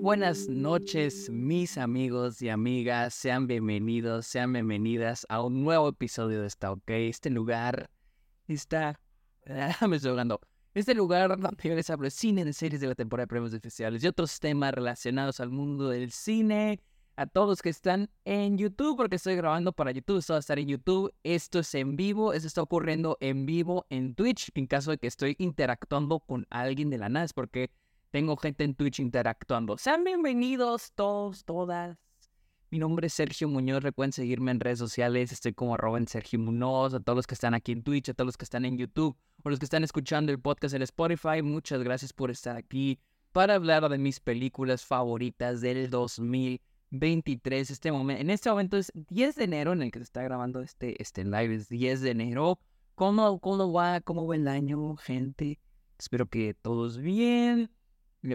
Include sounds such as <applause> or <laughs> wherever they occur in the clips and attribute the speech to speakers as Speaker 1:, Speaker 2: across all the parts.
Speaker 1: buenas noches, mis amigos y amigas. Sean bienvenidos, sean bienvenidas a un nuevo episodio de esta OK. Este lugar está. <laughs> me estoy jugando. Este lugar donde yo les hablo de cine, de series de la temporada de premios especiales y otros temas relacionados al mundo del cine. A todos los que están en YouTube, porque estoy grabando para YouTube, esto va a estar en YouTube. Esto es en vivo, esto está ocurriendo en vivo en Twitch. En caso de que estoy interactuando con alguien de la NAS, porque tengo gente en Twitch interactuando. Sean bienvenidos todos, todas. Mi nombre es Sergio Muñoz. Recuerden seguirme en redes sociales. Estoy como arroba en Sergio Muñoz. A todos los que están aquí en Twitch, a todos los que están en YouTube, o los que están escuchando el podcast en Spotify. Muchas gracias por estar aquí para hablar de mis películas favoritas del 2023. Este momento, en este momento es 10 de enero en el que se está grabando este, este live. Es 10 de enero. ¿Cómo, ¿Cómo va? ¿Cómo va el año, gente? Espero que todos bien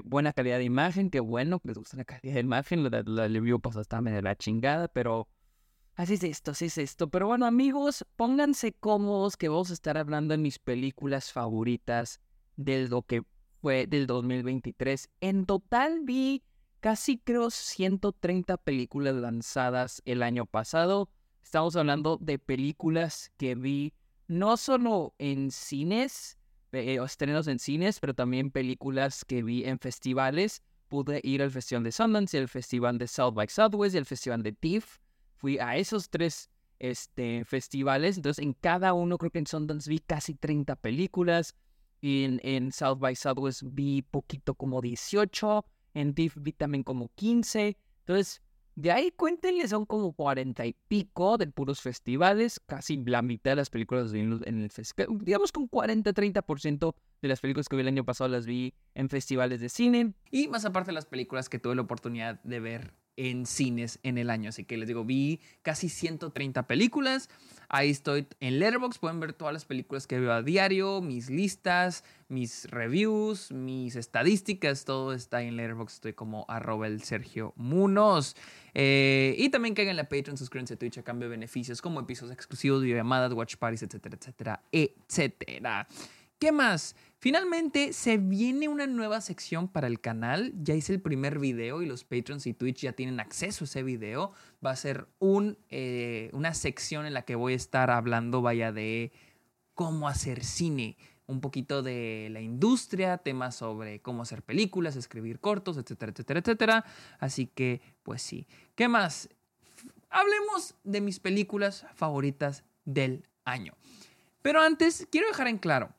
Speaker 1: buena calidad de imagen, qué bueno que les gusta la calidad de imagen, la, la review pues está medio la chingada, pero así es esto, así es esto. Pero bueno amigos, pónganse cómodos que vamos a estar hablando de mis películas favoritas del lo que fue del 2023. En total vi casi creo 130 películas lanzadas el año pasado. Estamos hablando de películas que vi no solo en cines, eh, estrenos en cines, pero también películas que vi en festivales. Pude ir al Festival de Sundance, el Festival de South by Southwest y el Festival de TIFF. Fui a esos tres este, festivales. Entonces, en cada uno, creo que en Sundance vi casi 30 películas. Y en, en South by Southwest vi poquito como 18. En TIFF vi también como 15. Entonces, de ahí cuéntenle, son como cuarenta y pico de puros festivales, casi la mitad de las películas en el festival, digamos con 40-30% de las películas que vi el año pasado las vi en festivales de cine. Y más aparte de las películas que tuve la oportunidad de ver en cines en el año. Así que les digo, vi casi 130 películas. Ahí estoy en Letterboxd. Pueden ver todas las películas que veo a diario, mis listas, mis reviews, mis estadísticas. Todo está en Letterboxd. Estoy como arroba el Sergio Munoz. Eh, y también caigan en la Patreon, suscríbanse a Twitch a cambio de beneficios como episodios exclusivos, videollamadas, watch parties, etcétera, etcétera, etcétera. ¿Qué más? Finalmente se viene una nueva sección para el canal. Ya hice el primer video y los Patreons y Twitch ya tienen acceso a ese video. Va a ser eh, una sección en la que voy a estar hablando, vaya, de cómo hacer cine. Un poquito de la industria, temas sobre cómo hacer películas, escribir cortos, etcétera, etcétera, etcétera. Así que, pues sí. ¿Qué más? Hablemos de mis películas favoritas del año. Pero antes, quiero dejar en claro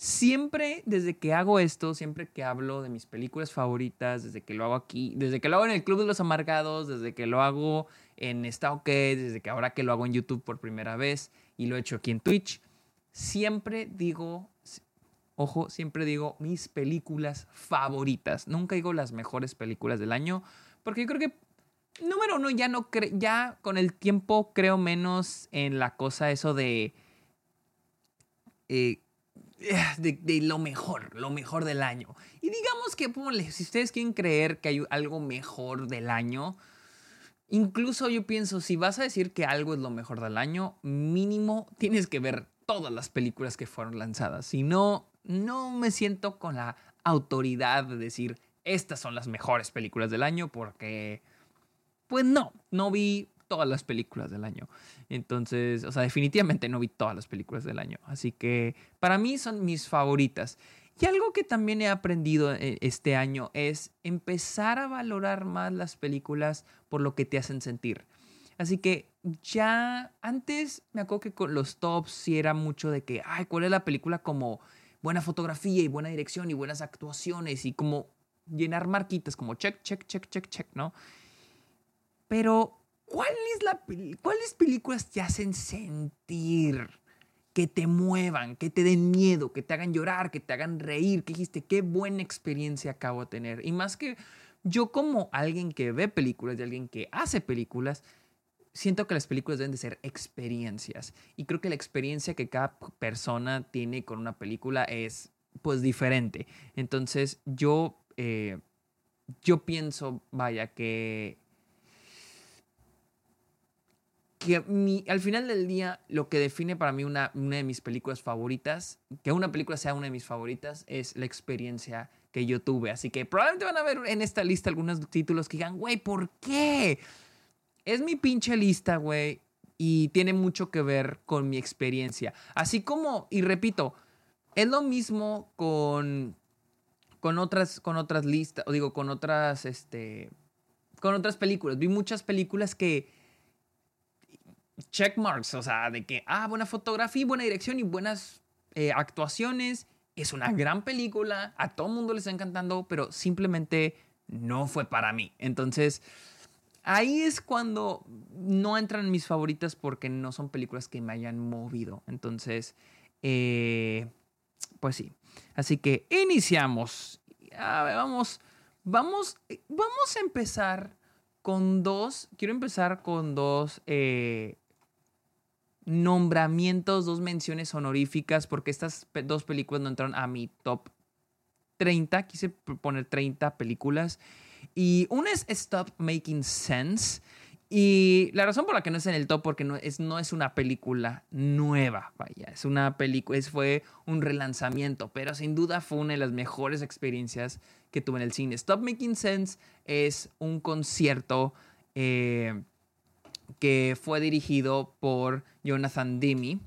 Speaker 1: siempre desde que hago esto, siempre que hablo de mis películas favoritas, desde que lo hago aquí, desde que lo hago en el Club de los Amargados, desde que lo hago en Está OK, desde que ahora que lo hago en YouTube por primera vez y lo he hecho aquí en Twitch, siempre digo, ojo, siempre digo mis películas favoritas. Nunca digo las mejores películas del año, porque yo creo que número uno ya no ya con el tiempo creo menos en la cosa eso de eh, de, lo mejor, lo mejor del año. Y digamos que, si ustedes quieren creer que hay algo mejor del año, incluso yo pienso, si vas a decir que algo es lo mejor del año, mínimo tienes que ver todas las películas que fueron lanzadas. Si no, no me siento con la autoridad de decir, estas son las mejores películas del año, porque, pues no, no vi todas las películas del año. Entonces, o sea, definitivamente no vi todas las películas del año. Así que para mí son mis favoritas. Y algo que también he aprendido eh, este año es empezar a valorar más las películas por lo que te hacen sentir. Así que ya antes me acuerdo que con los tops sí era mucho de que, ay, ¿cuál es la película como buena fotografía y buena dirección y buenas actuaciones y como llenar marquitas como check, check, check, check, check, ¿no? Pero ¿Cuál es la, ¿Cuáles películas te hacen sentir? Que te muevan, que te den miedo, que te hagan llorar, que te hagan reír, que dijiste, qué buena experiencia acabo de tener. Y más que yo como alguien que ve películas y alguien que hace películas, siento que las películas deben de ser experiencias. Y creo que la experiencia que cada persona tiene con una película es pues diferente. Entonces yo, eh, yo pienso, vaya, que que al final del día lo que define para mí una, una de mis películas favoritas, que una película sea una de mis favoritas, es la experiencia
Speaker 2: que yo tuve. Así que probablemente van a ver en esta lista algunos títulos que digan, güey, ¿por qué? Es mi pinche lista, güey. Y tiene mucho que ver con mi experiencia. Así como, y repito, es lo mismo con, con otras, con otras listas, o digo, con otras, este, con otras películas. Vi muchas películas que checkmarks, o sea, de que, ah, buena fotografía, buena dirección y buenas eh, actuaciones. Es una gran película, a todo mundo le está encantando, pero simplemente no fue para mí. Entonces, ahí es cuando no entran en mis favoritas porque no son películas que me hayan movido. Entonces, eh, pues sí. Así que iniciamos. A ver, vamos, vamos, vamos a empezar con dos. Quiero empezar con dos eh, nombramientos, dos menciones honoríficas, porque estas dos películas no entraron a mi top 30. Quise poner 30 películas. Y una es Stop Making Sense. Y la razón por la que no es en el top, porque no es, no es una película nueva, vaya, es una película, fue un relanzamiento, pero sin duda fue una de las mejores experiencias que tuve en el cine. Stop Making Sense es un concierto eh, que fue dirigido por Jonathan Demme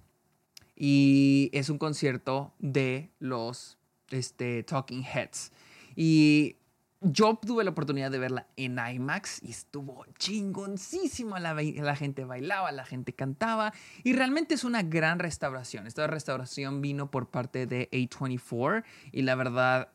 Speaker 2: y es un concierto de los este, Talking Heads. Y yo tuve la oportunidad de verla en IMAX y estuvo chingoncísima. La, la, gente bailaba, la gente cantaba y realmente es una gran restauración. Esta restauración vino por parte de A24 y la verdad,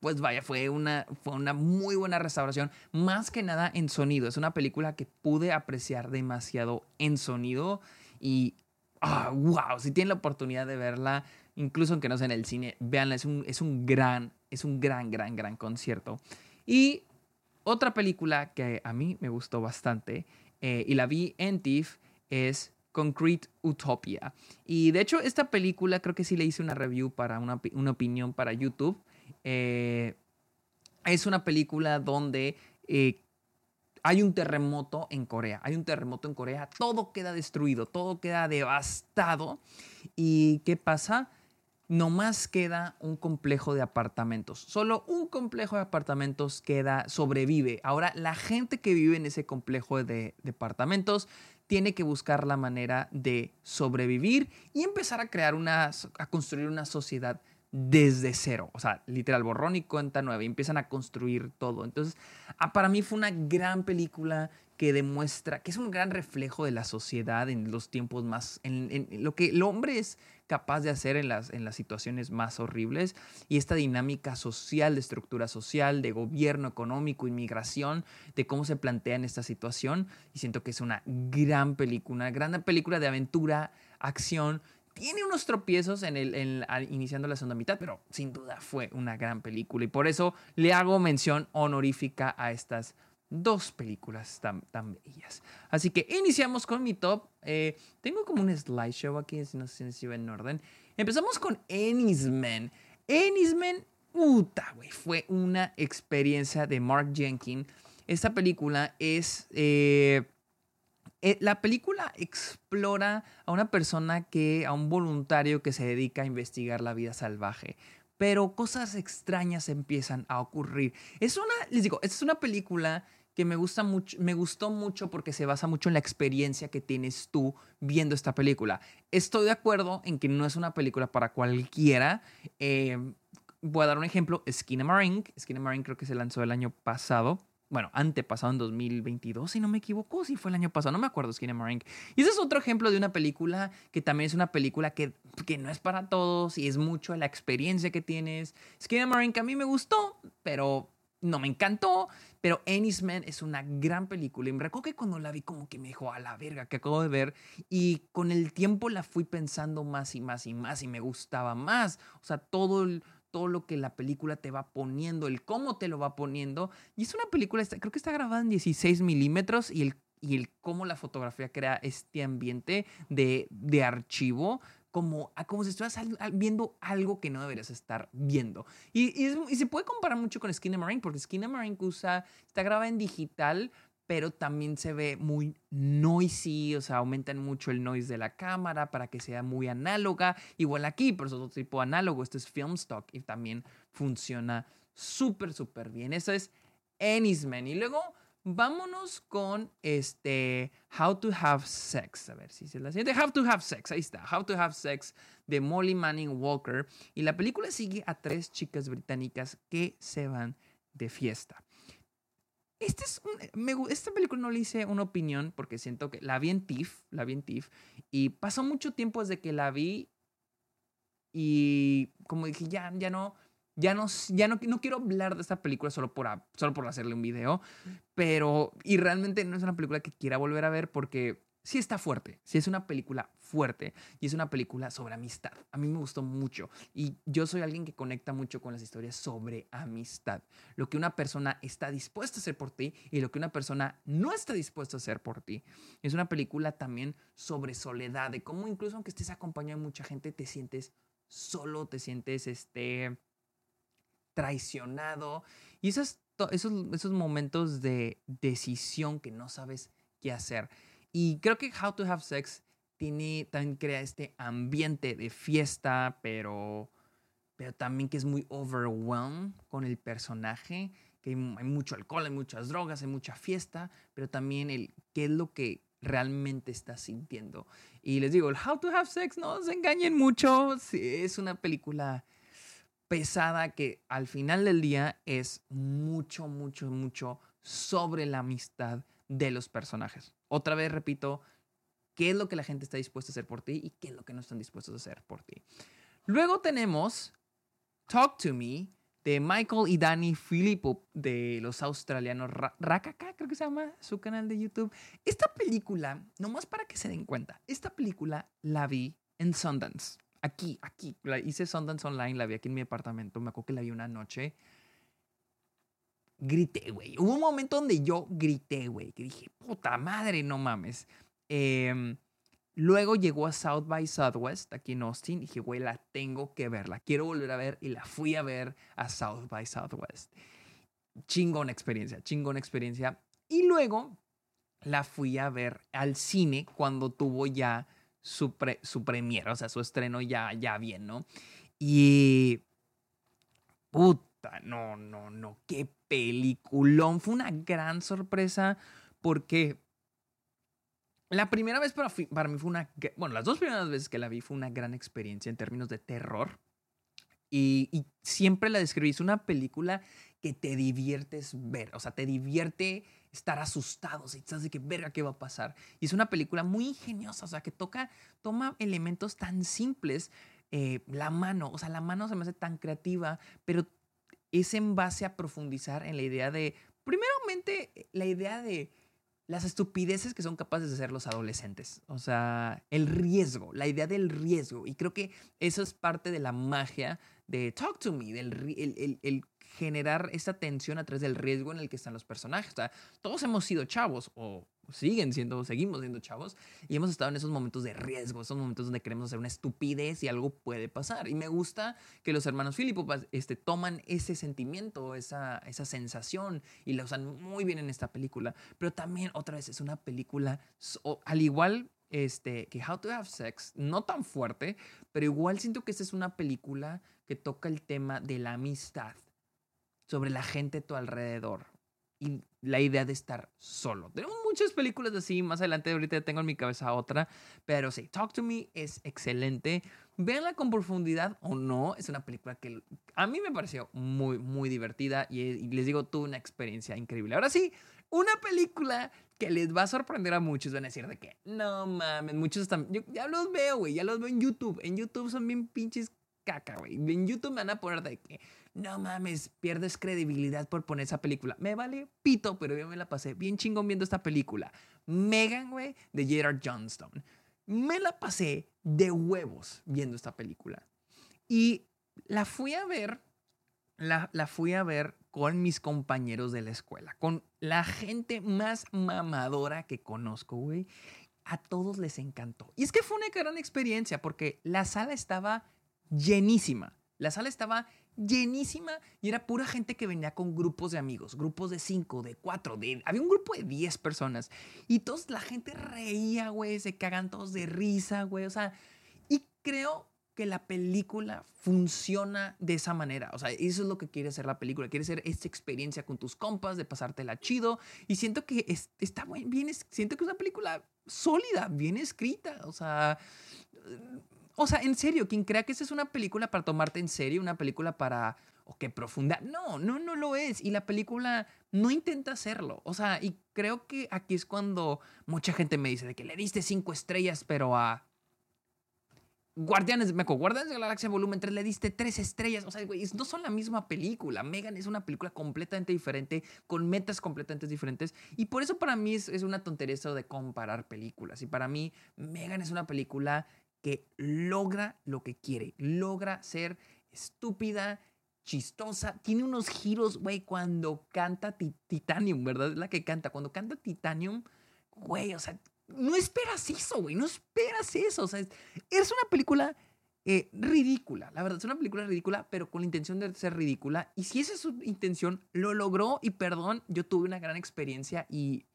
Speaker 2: pues vaya, fue una, fue una muy buena restauración. Más que nada en sonido. Es una película que pude apreciar demasiado en sonido y, wow, ah, si tienen la oportunidad de verla, incluso aunque no sea en el cine, véanla, es un, es un gran es un gran, gran, gran concierto. Y otra película que a mí me gustó bastante eh, y la vi en TIFF es Concrete Utopia. Y de hecho, esta película creo que sí le hice una review para una, opinión para YouTube. Eh, es una película donde eh, hay un terremoto en Corea. Hay un terremoto en Corea. Todo queda destruido, todo queda devastado. ¿Y qué pasa? nomás queda un complejo de apartamentos. Solo un complejo de apartamentos queda, sobrevive. Ahora, la gente que vive en ese complejo de departamentos tiene que buscar la manera de sobrevivir y empezar a crear una, a construir una sociedad desde cero. O sea, literal, borrón y cuenta nueva. Y empiezan a construir todo. Entonces, ah, para mí fue una gran película que demuestra, que es un gran reflejo de la sociedad en los tiempos más, en, lo que el hombre es capaz de hacer en las, en las situaciones más horribles y esta dinámica social, de estructura social, de gobierno económico, inmigración, de cómo se plantea en esta situación. Y siento que es una gran película, una gran película de aventura, acción, tiene unos tropiezos en el, iniciando la segunda mitad, pero sin duda fue una gran película y por eso le hago mención honorífica a estas dos películas tan, tan bellas. Así que iniciamos con mi top. Eh, tengo como un slideshow aquí, no sé si va en orden. Empezamos con Ennisman. Ennisman, puta, güey, fue una experiencia de Mark Jenkins. Esta película es... Eh, eh, la película explora a una persona que, a un voluntario que se dedica a investigar la vida salvaje pero cosas extrañas empiezan a ocurrir. Es una, les digo, es una película que me gusta mucho, me gustó mucho porque se basa mucho en la experiencia que tienes tú viendo esta película. Estoy de acuerdo en que no es una película para cualquiera. Eh, voy a dar un ejemplo, Skinamarink. Skinamarink creo que se lanzó el año pasado. Bueno, antepasado en 2022, si no me equivoco, si fue el año pasado, no me acuerdo, Skinamarink. Y ese es otro ejemplo de una película que también es una película que, que no es para todos y es mucho la experiencia que tienes. Skinamarink a mí me gustó, pero no me encantó, pero Man es una gran película. Y me recuerdo que cuando la vi como que me dijo, a la verga, que acabo de ver. Y con el tiempo la fui pensando más y más y más y me gustaba más. O sea, todo, lo que la película te va poniendo, el cómo te lo va poniendo. Y es una película, creo que está grabada en 16 milímetros y el y el cómo la fotografía crea este ambiente de, de archivo como, como si estuvieras viendo algo que no deberías estar viendo. Y, se puede comparar mucho con Marine porque Marine usa, está grabada en digital, pero también se ve muy noisy, o sea, aumentan mucho el noise de la cámara para que sea muy análoga. Igual aquí, pero es otro tipo análogo, esto es film stock y también funciona súper, súper bien. Eso es Ennisman. Y luego vámonos con este How to Have Sex. A ver si se la siente. How to Have Sex. Ahí está. How to Have Sex de Molly Manning Walker. Y la película sigue a tres chicas británicas que se van de fiesta. Este es me, esta película no le hice una opinión porque siento que la vi en TIFF, la vi en TIFF, y pasó mucho tiempo desde que la vi y como dije, ya, ya no, ya no, ya no, no quiero hablar de esta película solo por, solo por hacerle un video, pero, y realmente no es una película que quiera volver a ver porque sí está fuerte, sí es una película fuerte y es una película sobre amistad. A mí me gustó mucho y yo soy alguien que conecta mucho con las historias sobre amistad. Lo que una persona está dispuesta a hacer por ti y lo que una persona no está dispuesta a hacer por ti. Es una película también sobre soledad, de cómo incluso aunque estés acompañado de mucha gente, te sientes solo, te sientes este traicionado. Y esos, esos, esos momentos de decisión que no sabes qué hacer. Y creo que How to Have Sex tiene, también crea este ambiente de fiesta, pero, pero también que es muy overwhelmed con el personaje, que hay, mucho alcohol, hay muchas drogas, hay mucha fiesta, pero también el qué es lo que realmente estás sintiendo. Y les digo, el How to Have Sex, no se engañen mucho, es una película pesada que al final del día es mucho, mucho, mucho sobre la amistad de los personajes. Otra vez repito, qué es lo que la gente está dispuesta a hacer por ti y qué es lo que no están dispuestos a hacer por ti. Luego tenemos Talk to Me de Michael y Danny Filippo de los australianos Rakaka, creo que se llama su canal de YouTube. Esta película, nomás para que se den cuenta, esta película la vi en Sundance. Aquí, aquí. La hice Sundance Online, la vi aquí en mi apartamento. Me acuerdo que la vi una noche. Grité, güey. Hubo un momento donde yo grité, güey. Que dije, puta madre, no mames. Em, luego llegó a South by Southwest, aquí en Austin. Dije, güey, la tengo que ver. La quiero volver a ver. Y la fui a ver a South by Southwest. Chingón experiencia, chingón experiencia. Y luego la fui a ver al cine cuando tuvo ya su, pre, su o sea, su estreno ya, ya bien, ¿no? Y... Puta, no, no, no, qué peliculón. Fue una gran sorpresa porque la primera vez para, mí fue una... Bueno, las dos primeras veces que la vi fue una gran experiencia en términos de terror. Y, siempre la describí. Es una película que te diviertes ver. O sea, te divierte estar asustados y sabes de qué verga qué va a pasar. Y es una película muy ingeniosa, o sea, que toca, toma elementos tan simples. Eh, la mano, o sea, la mano se me hace tan creativa, pero es en base a profundizar en la idea de, primeramente, la idea de las estupideces que son capaces de hacer los adolescentes. O sea, el riesgo, la idea del riesgo. Y creo que eso es parte de la magia de Talk to Me, del el, el generar esa tensión a través del riesgo en el que están los personajes. O sea, todos hemos sido chavos o siguen siendo, seguimos siendo chavos y hemos estado en esos momentos de riesgo, esos momentos donde queremos hacer una estupidez y algo puede pasar. Y me gusta que los hermanos Filipo este, toman ese sentimiento, esa, esa sensación y la usan muy bien en esta película. Pero también, otra vez, es una película, al igual este, que How to Have Sex, no tan fuerte, pero igual siento que esta es una película que toca el tema de la amistad sobre la gente a tu alrededor y la idea de estar solo. Tenemos muchas películas así, más adelante ahorita tengo en mi cabeza otra, pero sí, Talk to Me es excelente. Véanla con profundidad o no, es una película que a mí me pareció muy, muy divertida y, les digo, tuve una experiencia increíble. Ahora sí, una película que les va a sorprender a muchos, van a decir de que, no mames, muchos están, yo ya los veo, güey, ya los veo en YouTube, en YouTube son bien pinches caca, güey. En YouTube me van a poner de que no mames, pierdes credibilidad por poner esa película. Me vale pito, pero yo me la pasé bien chingón viendo esta película. Megan, güey, de Gerard Johnstone. Me la pasé de huevos viendo esta película. Y la fui a ver, la, la fui a ver con mis compañeros de la escuela, con la gente más mamadora que conozco, güey. A todos les encantó. Y es que fue una gran experiencia porque la sala estaba llenísima. La sala estaba llenísima y era pura gente que venía con grupos de amigos, grupos de cinco, de cuatro, de... Había un grupo de diez personas y todos, la gente reía, güey, se cagan todos de risa, güey, o sea, y creo que la película funciona de esa manera. O sea, eso es lo que quiere hacer la película. Quiere ser esta experiencia con tus compas, de pasártela chido. Y siento que está bien, bien, siento que es una película sólida, bien escrita. O sea, o sea, en serio, quien crea que esa es una película para tomarte en serio, una película para o que profunda. No, no, no lo es. Y la película no intenta hacerlo. O sea, y creo que aquí es cuando mucha gente me dice de que le diste cinco estrellas, pero a Guardianes, me Guardianes de la Galaxia Volumen 3 le diste tres estrellas. O sea, güey, no son la misma película. Megan es una película completamente diferente, con metas completamente diferentes. Y por eso para mí es, es una tontería eso de comparar películas. Y para mí, Megan es una película que logra lo que quiere. Logra ser estúpida, chistosa. Tiene unos giros, güey, cuando canta Titanium, ¿verdad? Es la que canta. Cuando canta Titanium, güey, o sea, no esperas eso, güey. No esperas eso. O sea, es, una película eh, ridícula. La verdad, es una película ridícula, pero con la intención de ser ridícula. Y si esa es su intención, lo logró. Y perdón, yo tuve una gran experiencia y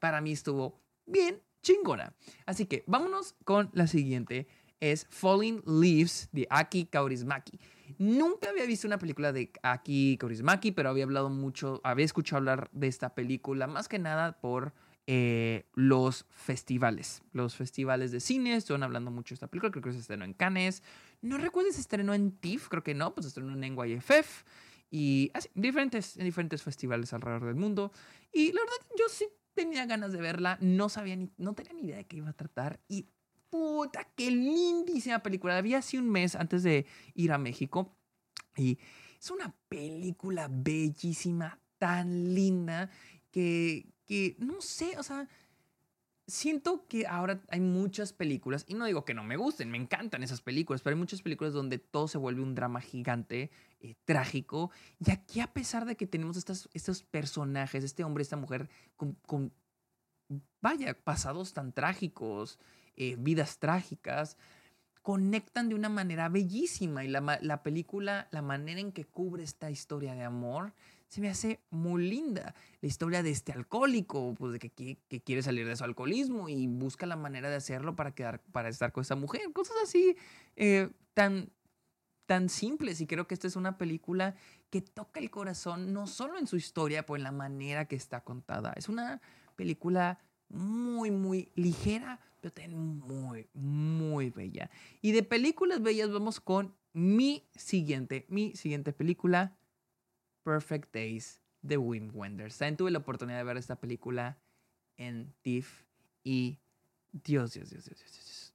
Speaker 2: para mí estuvo bien chingona. Así que vámonos con la siguiente. Es Falling Leaves de Aki Kaurismaki. Nunca había visto una película de Aki Kaurismaki, pero había hablado mucho, había escuchado hablar de esta película, más que nada por eh, los festivales. Los festivales de cine, están hablando mucho de esta película, creo que se estrenó en Cannes. No recuerdo si se estrenó en TIFF, creo que no, pues se estrenó en NYFF y así, diferentes, en diferentes festivales alrededor del mundo. Y la verdad, yo sí tenía ganas de verla, no sabía ni, no tenía ni idea de qué iba a tratar y puta, qué lindísima película. La vi un mes antes de ir a México y es una película bellísima, tan linda, que, que no sé, o sea, siento que ahora hay muchas películas, y no digo que no me gusten, me encantan esas películas, pero hay muchas películas donde todo se vuelve un drama gigante, eh, trágico, y aquí a pesar de que tenemos estos, estos personajes, este hombre, esta mujer, con, vaya, pasados tan trágicos, eh, vidas trágicas, conectan de una manera bellísima. Y la, la, película, la manera en que cubre esta historia de amor, se me hace muy linda. La historia de este alcohólico, pues de que, que, quiere salir de su alcoholismo y busca la manera de hacerlo para, quedar, para estar con esa mujer, cosas así eh, tan, tan simples. Y creo que esta es una película que toca el corazón, no solo en su historia, pues en la manera que está contada. Es una película muy, muy ligera, pero también muy, muy bella. Y de películas bellas vamos con mi siguiente, mi siguiente película, Perfect Days de Wim Wenders. También tuve la oportunidad de ver esta película en TIFF y Dios, Dios, Dios, Dios, Dios, Dios.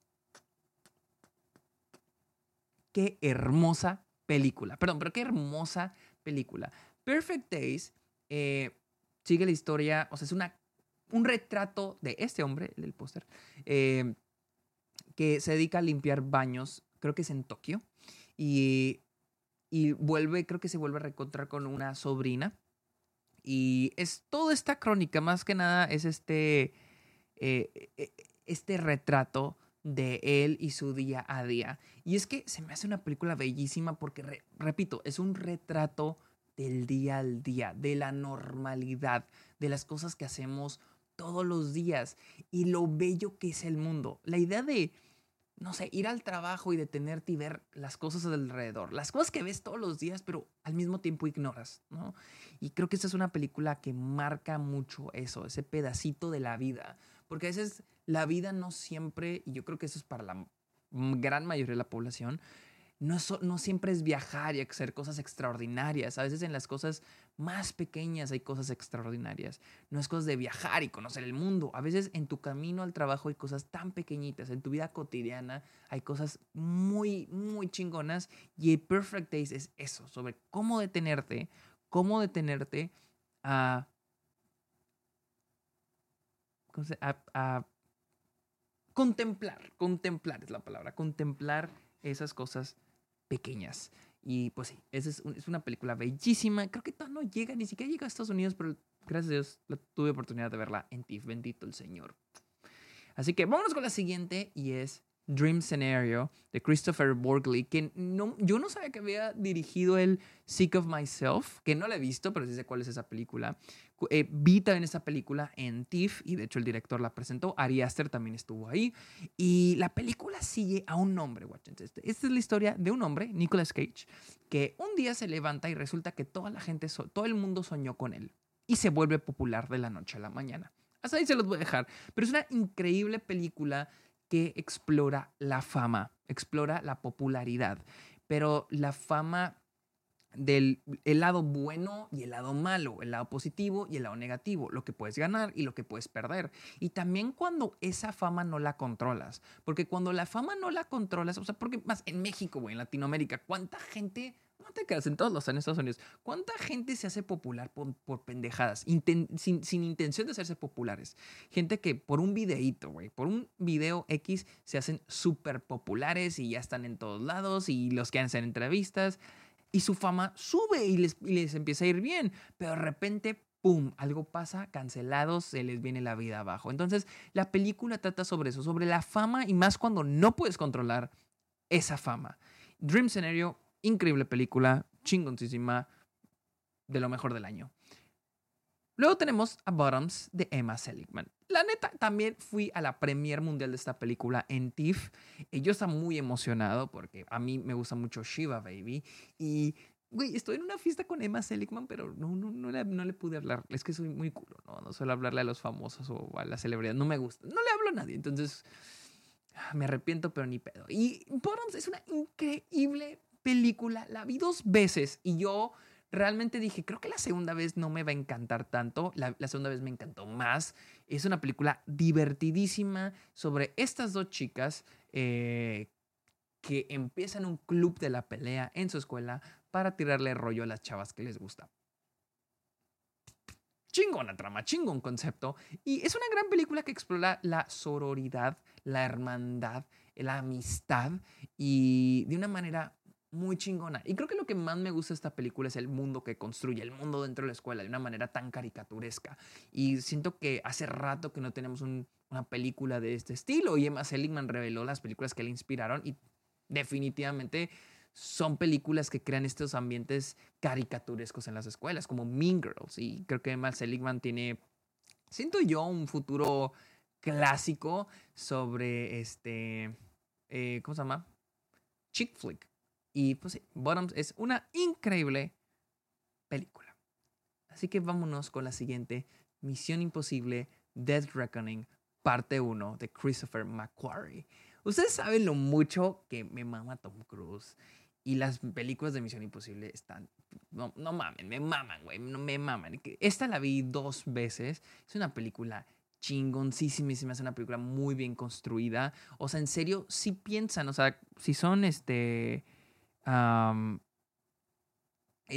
Speaker 2: Qué hermosa película. Perdón, pero qué hermosa película. Perfect Days eh, sigue la historia, o sea, es una un retrato de este hombre, el póster, eh, que se dedica a limpiar baños, creo que es en Tokio, y, y vuelve, creo que se vuelve a reencontrar con una sobrina. Y es toda esta crónica, más que nada, es este, eh, eh, este retrato de él y su día a día. Y es que se me hace una película bellísima porque, repito, es un retrato del día al día, de la normalidad, de las cosas que hacemos todos los días y lo bello que es el mundo. La idea de, no sé, ir al trabajo y detenerte y ver las cosas alrededor, las cosas que ves todos los días, pero al mismo tiempo ignoras, ¿no? Y creo que esta es una película que marca mucho eso, ese pedacito de la vida, porque a veces la vida no siempre, y yo creo que eso es para la gran mayoría de la población, no, no siempre es viajar y hacer cosas extraordinarias. A veces en las cosas más pequeñas hay cosas extraordinarias. No es cosas de viajar y conocer el mundo. A veces en tu camino al trabajo hay cosas tan pequeñitas. En tu vida cotidiana hay cosas muy, muy chingonas. Y el Perfect Days es eso, sobre cómo detenerte, cómo detenerte a, a, a contemplar. Contemplar es la palabra. Contemplar esas cosas pequeñas. Y pues sí, es, es una película bellísima. Creo que no llega, ni siquiera llega a Estados Unidos, pero gracias a Dios tuve oportunidad de verla en TIFF. Bendito el Señor. Así que vámonos con la siguiente y es Dream Scenario de Christopher Borgley, que no, yo no sabía que había dirigido el Sick of Myself, que no la he visto, pero sí sé cuál es esa película. Eh, vi esa película en TIFF y de hecho el director la presentó. Ari Aster también estuvo ahí. Y la película sigue a un hombre, Este, esta es la historia de un hombre, Nicolas Cage, que un día se levanta y resulta que toda la gente, todo el mundo soñó con él y se vuelve popular de la noche a la mañana. Hasta ahí se los voy a dejar. Pero es una increíble película que explora la fama, explora la popularidad, pero la fama del el lado bueno y el lado malo, el lado positivo y el lado negativo, lo que puedes ganar y lo que puedes perder. Y también cuando esa fama no la controlas, porque cuando la fama no la controlas, o sea, porque más en México, güey, en Latinoamérica, ¿cuánta gente no te quedas en todos los en Estados Unidos. ¿Cuánta gente se hace popular por, pendejadas? sin, intención de hacerse populares. Gente que por un videíto, güey, por un video X se hacen súper populares y ya están en todos lados y los quieren hacer entrevistas. Y su fama sube y les, y les empieza a ir bien. Pero de repente, ¡pum! Algo pasa, cancelados, se les viene la vida abajo. Entonces, la película trata sobre eso, sobre la fama y más cuando no puedes controlar esa fama. Dream Scenario Increíble película, chingoncísima, de lo mejor del año. Luego tenemos A Bottoms de Emma Seligman. La neta, también fui a la premier mundial de esta película en TIFF. Y yo estaba muy emocionado porque a mí me gusta mucho Shiva Baby. Y, güey, estoy en una fiesta con Emma Seligman, pero no, no, no, le, no le pude hablar. Es que soy muy culo, ¿no? No suelo hablarle a los famosos o a las celebridades. No me gusta. No le hablo a nadie. Entonces, me arrepiento, pero ni pedo. Y Bottoms es una increíble película la vi dos veces y yo realmente dije, creo que la segunda vez no me va a encantar tanto, la, segunda vez me encantó más. Es una película divertidísima sobre estas dos chicas eh, que empiezan un club de la pelea en su escuela para tirarle rollo a las chavas que les gusta. Chingona trama, chingón concepto. Y es una gran película que explora la sororidad, la hermandad, la amistad y de una manera muy chingona. Y creo que lo que más me gusta de esta película es el mundo que construye, el mundo dentro de la escuela, de una manera tan caricaturesca. Y siento que hace rato que no tenemos una película de este estilo. Y Emma Seligman reveló las películas que le inspiraron y definitivamente son películas que crean estos ambientes caricaturescos en las escuelas, como Mean Girls. Y creo que Emma Seligman tiene, siento yo, un futuro clásico sobre este, eh, ¿cómo se llama? Chick flick y pues sí, Bottoms es una increíble película. Así que vámonos con la siguiente Misión Imposible Death Reckoning, parte 1 de Christopher McQuarrie. Ustedes saben lo mucho que me mama Tom Cruise. Y las películas de Misión Imposible están. No, no mamen, me maman, güey. No me maman. Esta la vi dos veces. Es una película chingoncísima. Es una película muy bien construida. O sea, en serio, si piensan, o sea, si son este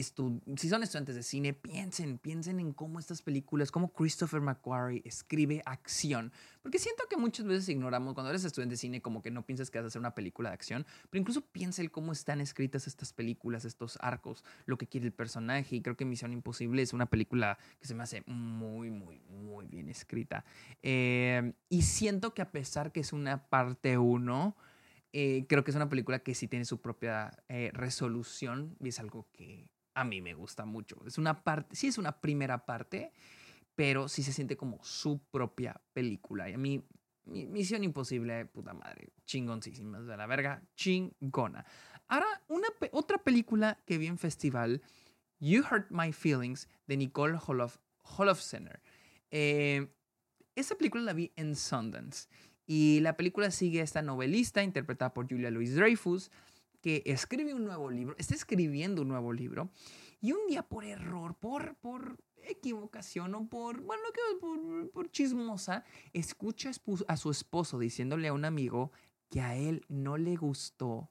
Speaker 2: si son estudiantes de cine, piensen, piensen en cómo estas películas, cómo Christopher McQuarrie escribe acción. Porque siento que muchas veces ignoramos, cuando eres estudiante de cine, como que no piensas que vas a hacer una película de acción, pero incluso piensa en cómo están escritas estas películas, estos arcos, lo que quiere el personaje. Y creo que Misión Imposible es una película que se me hace muy, muy, muy bien escrita. Eh, y siento que a pesar que es una parte uno, eh, creo que es una película que sí tiene su propia eh, resolución y es algo que a mí me gusta mucho. Es una parte, sí es una primera parte, pero sí se siente como su propia película. Y a mí, Misión Imposible, puta madre, chingoncísima, de la verga, chingona. Ahora, una, otra película que vi en festival, You Hurt My Feelings, de Nicole Holof, Holofcener. Eh, esa película la vi en Sundance y la película sigue a esta novelista interpretada por Julia Louis Dreyfus, que escribe un nuevo libro, está escribiendo un nuevo libro, y un día por error, por, por equivocación o por, bueno, por, por chismosa, escucha a su esposo diciéndole a un amigo que a él no le gustó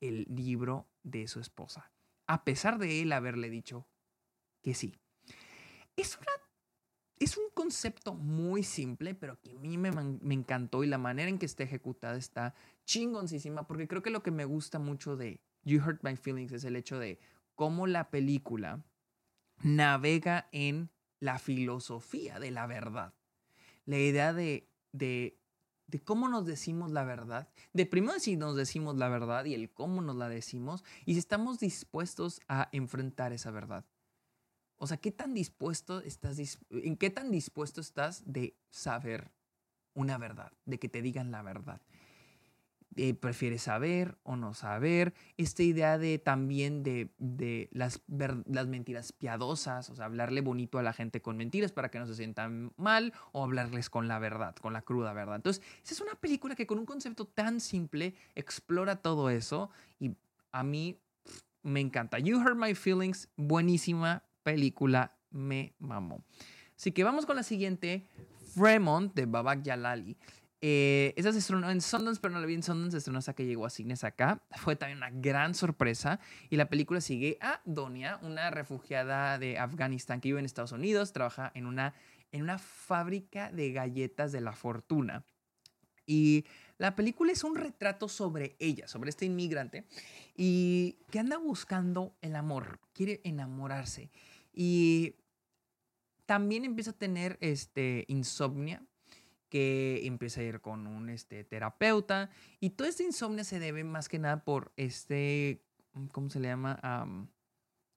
Speaker 2: el libro de su esposa, a pesar de él haberle dicho que sí. Es una es un concepto muy simple, pero que a mí me, encantó y la manera en que está ejecutada está chingoncísima, porque creo que lo que me gusta mucho de You Hurt My Feelings es el hecho de cómo la película navega en la filosofía de la verdad. La idea de, cómo nos decimos la verdad, de primero si nos decimos la verdad y el cómo nos la decimos y si estamos dispuestos a enfrentar esa verdad. O sea, ¿qué tan dispuesto estás, en qué tan dispuesto estás de saber una verdad, de que te digan la verdad? Eh, prefieres saber o no saber, esta idea de también de, de las, las mentiras piadosas, o sea, hablarle bonito a la gente con mentiras para que no se sientan mal o hablarles con la verdad, con la cruda verdad. Entonces, esa es una película que con un concepto tan simple explora todo eso y a mí me encanta. You Hurt My Feelings, buenísima película, me mamó. Así que vamos con la siguiente, Fremont de Babak Jalali. Eh, esa se estrenó en Sundance, pero no la vi en Sundance, se estrenó hasta que llegó a cines acá. Fue también una gran sorpresa. Y la película sigue a Donia, una refugiada de Afganistán que vive en Estados Unidos, trabaja en una, en una fábrica de galletas de la fortuna. Y la película es un retrato sobre ella, sobre este inmigrante, y que anda buscando el amor, quiere enamorarse. Y también empieza a tener este, insomnia que empieza a ir con un este, terapeuta. Y toda esta insomnio se debe más que nada por este, ¿cómo se le llama?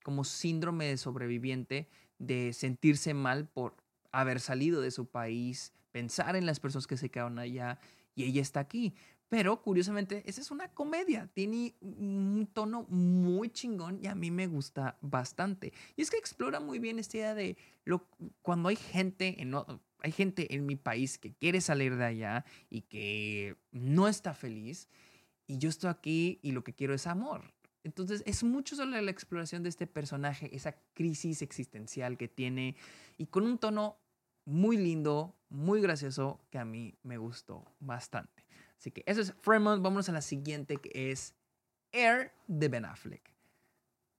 Speaker 2: como síndrome de sobreviviente de sentirse mal por haber salido de su país, pensar en las personas que se quedaron allá y ella está aquí. Pero curiosamente, esa es una comedia, tiene un tono muy chingón y a mí me gusta bastante. Y es que explora muy bien esta idea de lo, cuando hay gente en, hay gente en mi país que quiere salir de allá y que no está feliz. Y yo estoy aquí y lo que quiero es amor. Entonces es mucho sobre la exploración de este personaje, esa crisis existencial que tiene y con un tono muy lindo, muy gracioso que a mí me gustó bastante. Así que eso es Fremont. Vámonos a la siguiente que es Air de Ben Affleck.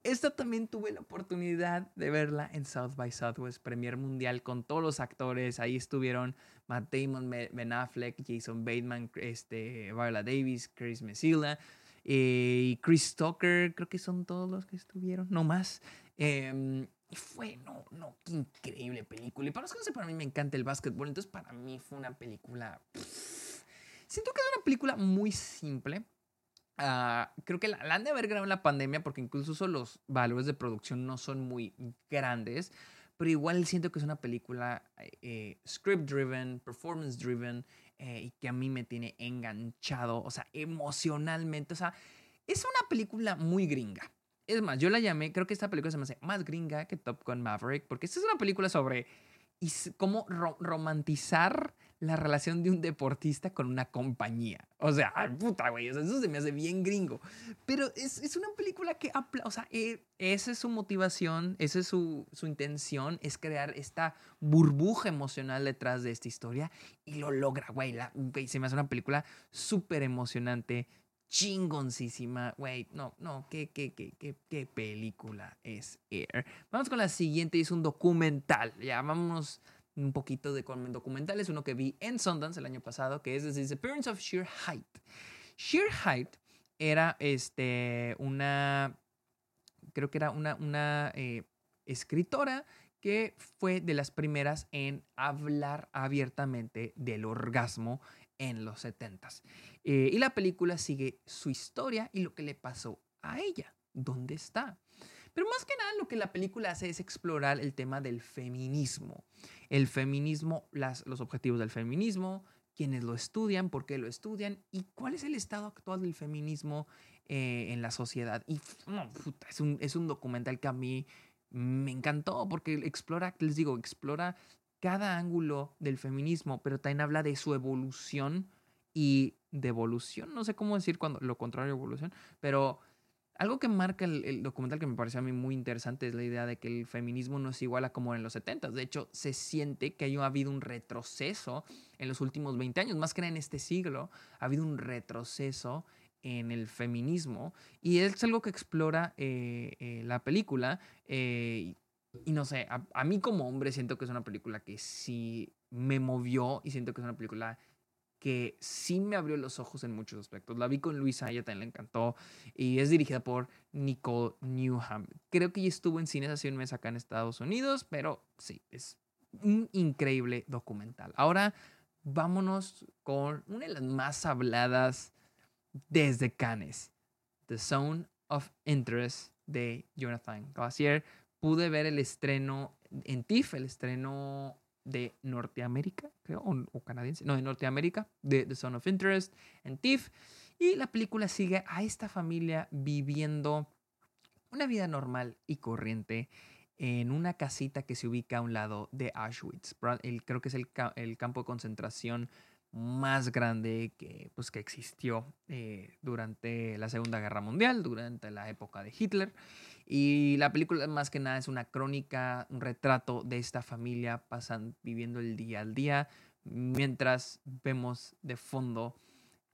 Speaker 2: Esta también tuve la oportunidad de verla en South by Southwest, Premier Mundial, con todos los actores. Ahí estuvieron Matt Damon, Ben Affleck, Jason Bateman, este, Viola Davis, Chris Messina eh, y Chris Tucker. Creo que son todos los que estuvieron, no más. Em, y fue, no, no, qué increíble película. Y para los que no sepan, para mí me encanta el básquetbol. Entonces, para mí fue una película. siento que es una película muy simple Ah, creo que la, han de haber grabado en la pandemia porque incluso los valores de producción no son muy grandes, pero igual siento que es una película eh, script driven, performance driven eh, y que a mí me tiene enganchado, o sea, emocionalmente, o sea, es una película muy gringa. Es más, yo la llamé, creo que esta película se me hace más gringa que Top Gun Maverick, porque esta es una película sobre cómo romantizar la relación de un deportista con una compañía. O sea, puta, güey, eso se me hace bien gringo. Pero es, es una película que, o sea, eh, esa es su motivación, esa es su, su, intención, es crear esta burbuja emocional detrás de esta historia y lo logra, güey. La, se me hace una película súper emocionante, chingoncísima, güey. No, no, ¿qué, qué, qué, qué, película es Air? Vamos con la siguiente, es un documental. Ya, vamos un poquito de documentales, uno que vi en Sundance el año pasado, que es The Disappearance of Sheer Height. Sheer Height era este, una, creo que era una, una eh, escritora que fue de las primeras en hablar abiertamente del orgasmo en los 70s. Eh, y la película sigue su historia y lo que le pasó a ella. ¿Dónde está? Pero más que nada lo que la película hace es explorar el tema del feminismo. El feminismo, las, los objetivos del feminismo, quienes lo estudian, por qué lo estudian y cuál es el estado actual del feminismo eh, en la sociedad. Y es, un, es un documental que a mí me encantó porque explora, les digo, explora cada ángulo del feminismo, pero también habla de su evolución y devolución. No sé cómo decir cuando lo contrario evolución, pero algo que marca el, documental que me pareció a mí muy interesante es la idea de que el feminismo no es igual a como en los 70. De hecho, se siente que ha habido un retroceso en los últimos 20 años, más que en este siglo, ha habido un retroceso en el feminismo y es algo que explora eh, eh, la película. Eh, y no sé, a, mí como hombre siento que es una película que sí me movió y siento que es una película que sí me abrió los ojos en muchos aspectos. La vi con Luisa, ella también le encantó. Y es dirigida por Nicole Newham. Creo que ya estuvo en cines hace un mes acá en Estados Unidos, pero sí, es un increíble documental. Ahora vámonos con una de las más habladas desde Cannes, The Zone of Interest de Jonathan Glacier. Pude ver el estreno en TIFF, el estreno de Norteamérica, creo, o, canadiense, no, de Norteamérica, de The Zone of Interest en TIFF. Y la película sigue a esta familia viviendo una vida normal y corriente en una casita que se ubica a un lado de Auschwitz. creo que es el, el, campo de concentración más grande que, pues, que existió eh, durante la Segunda Guerra Mundial, durante la época de Hitler. Y la película más que nada es una crónica, un retrato de esta familia pasan, viviendo el día al día, mientras vemos de fondo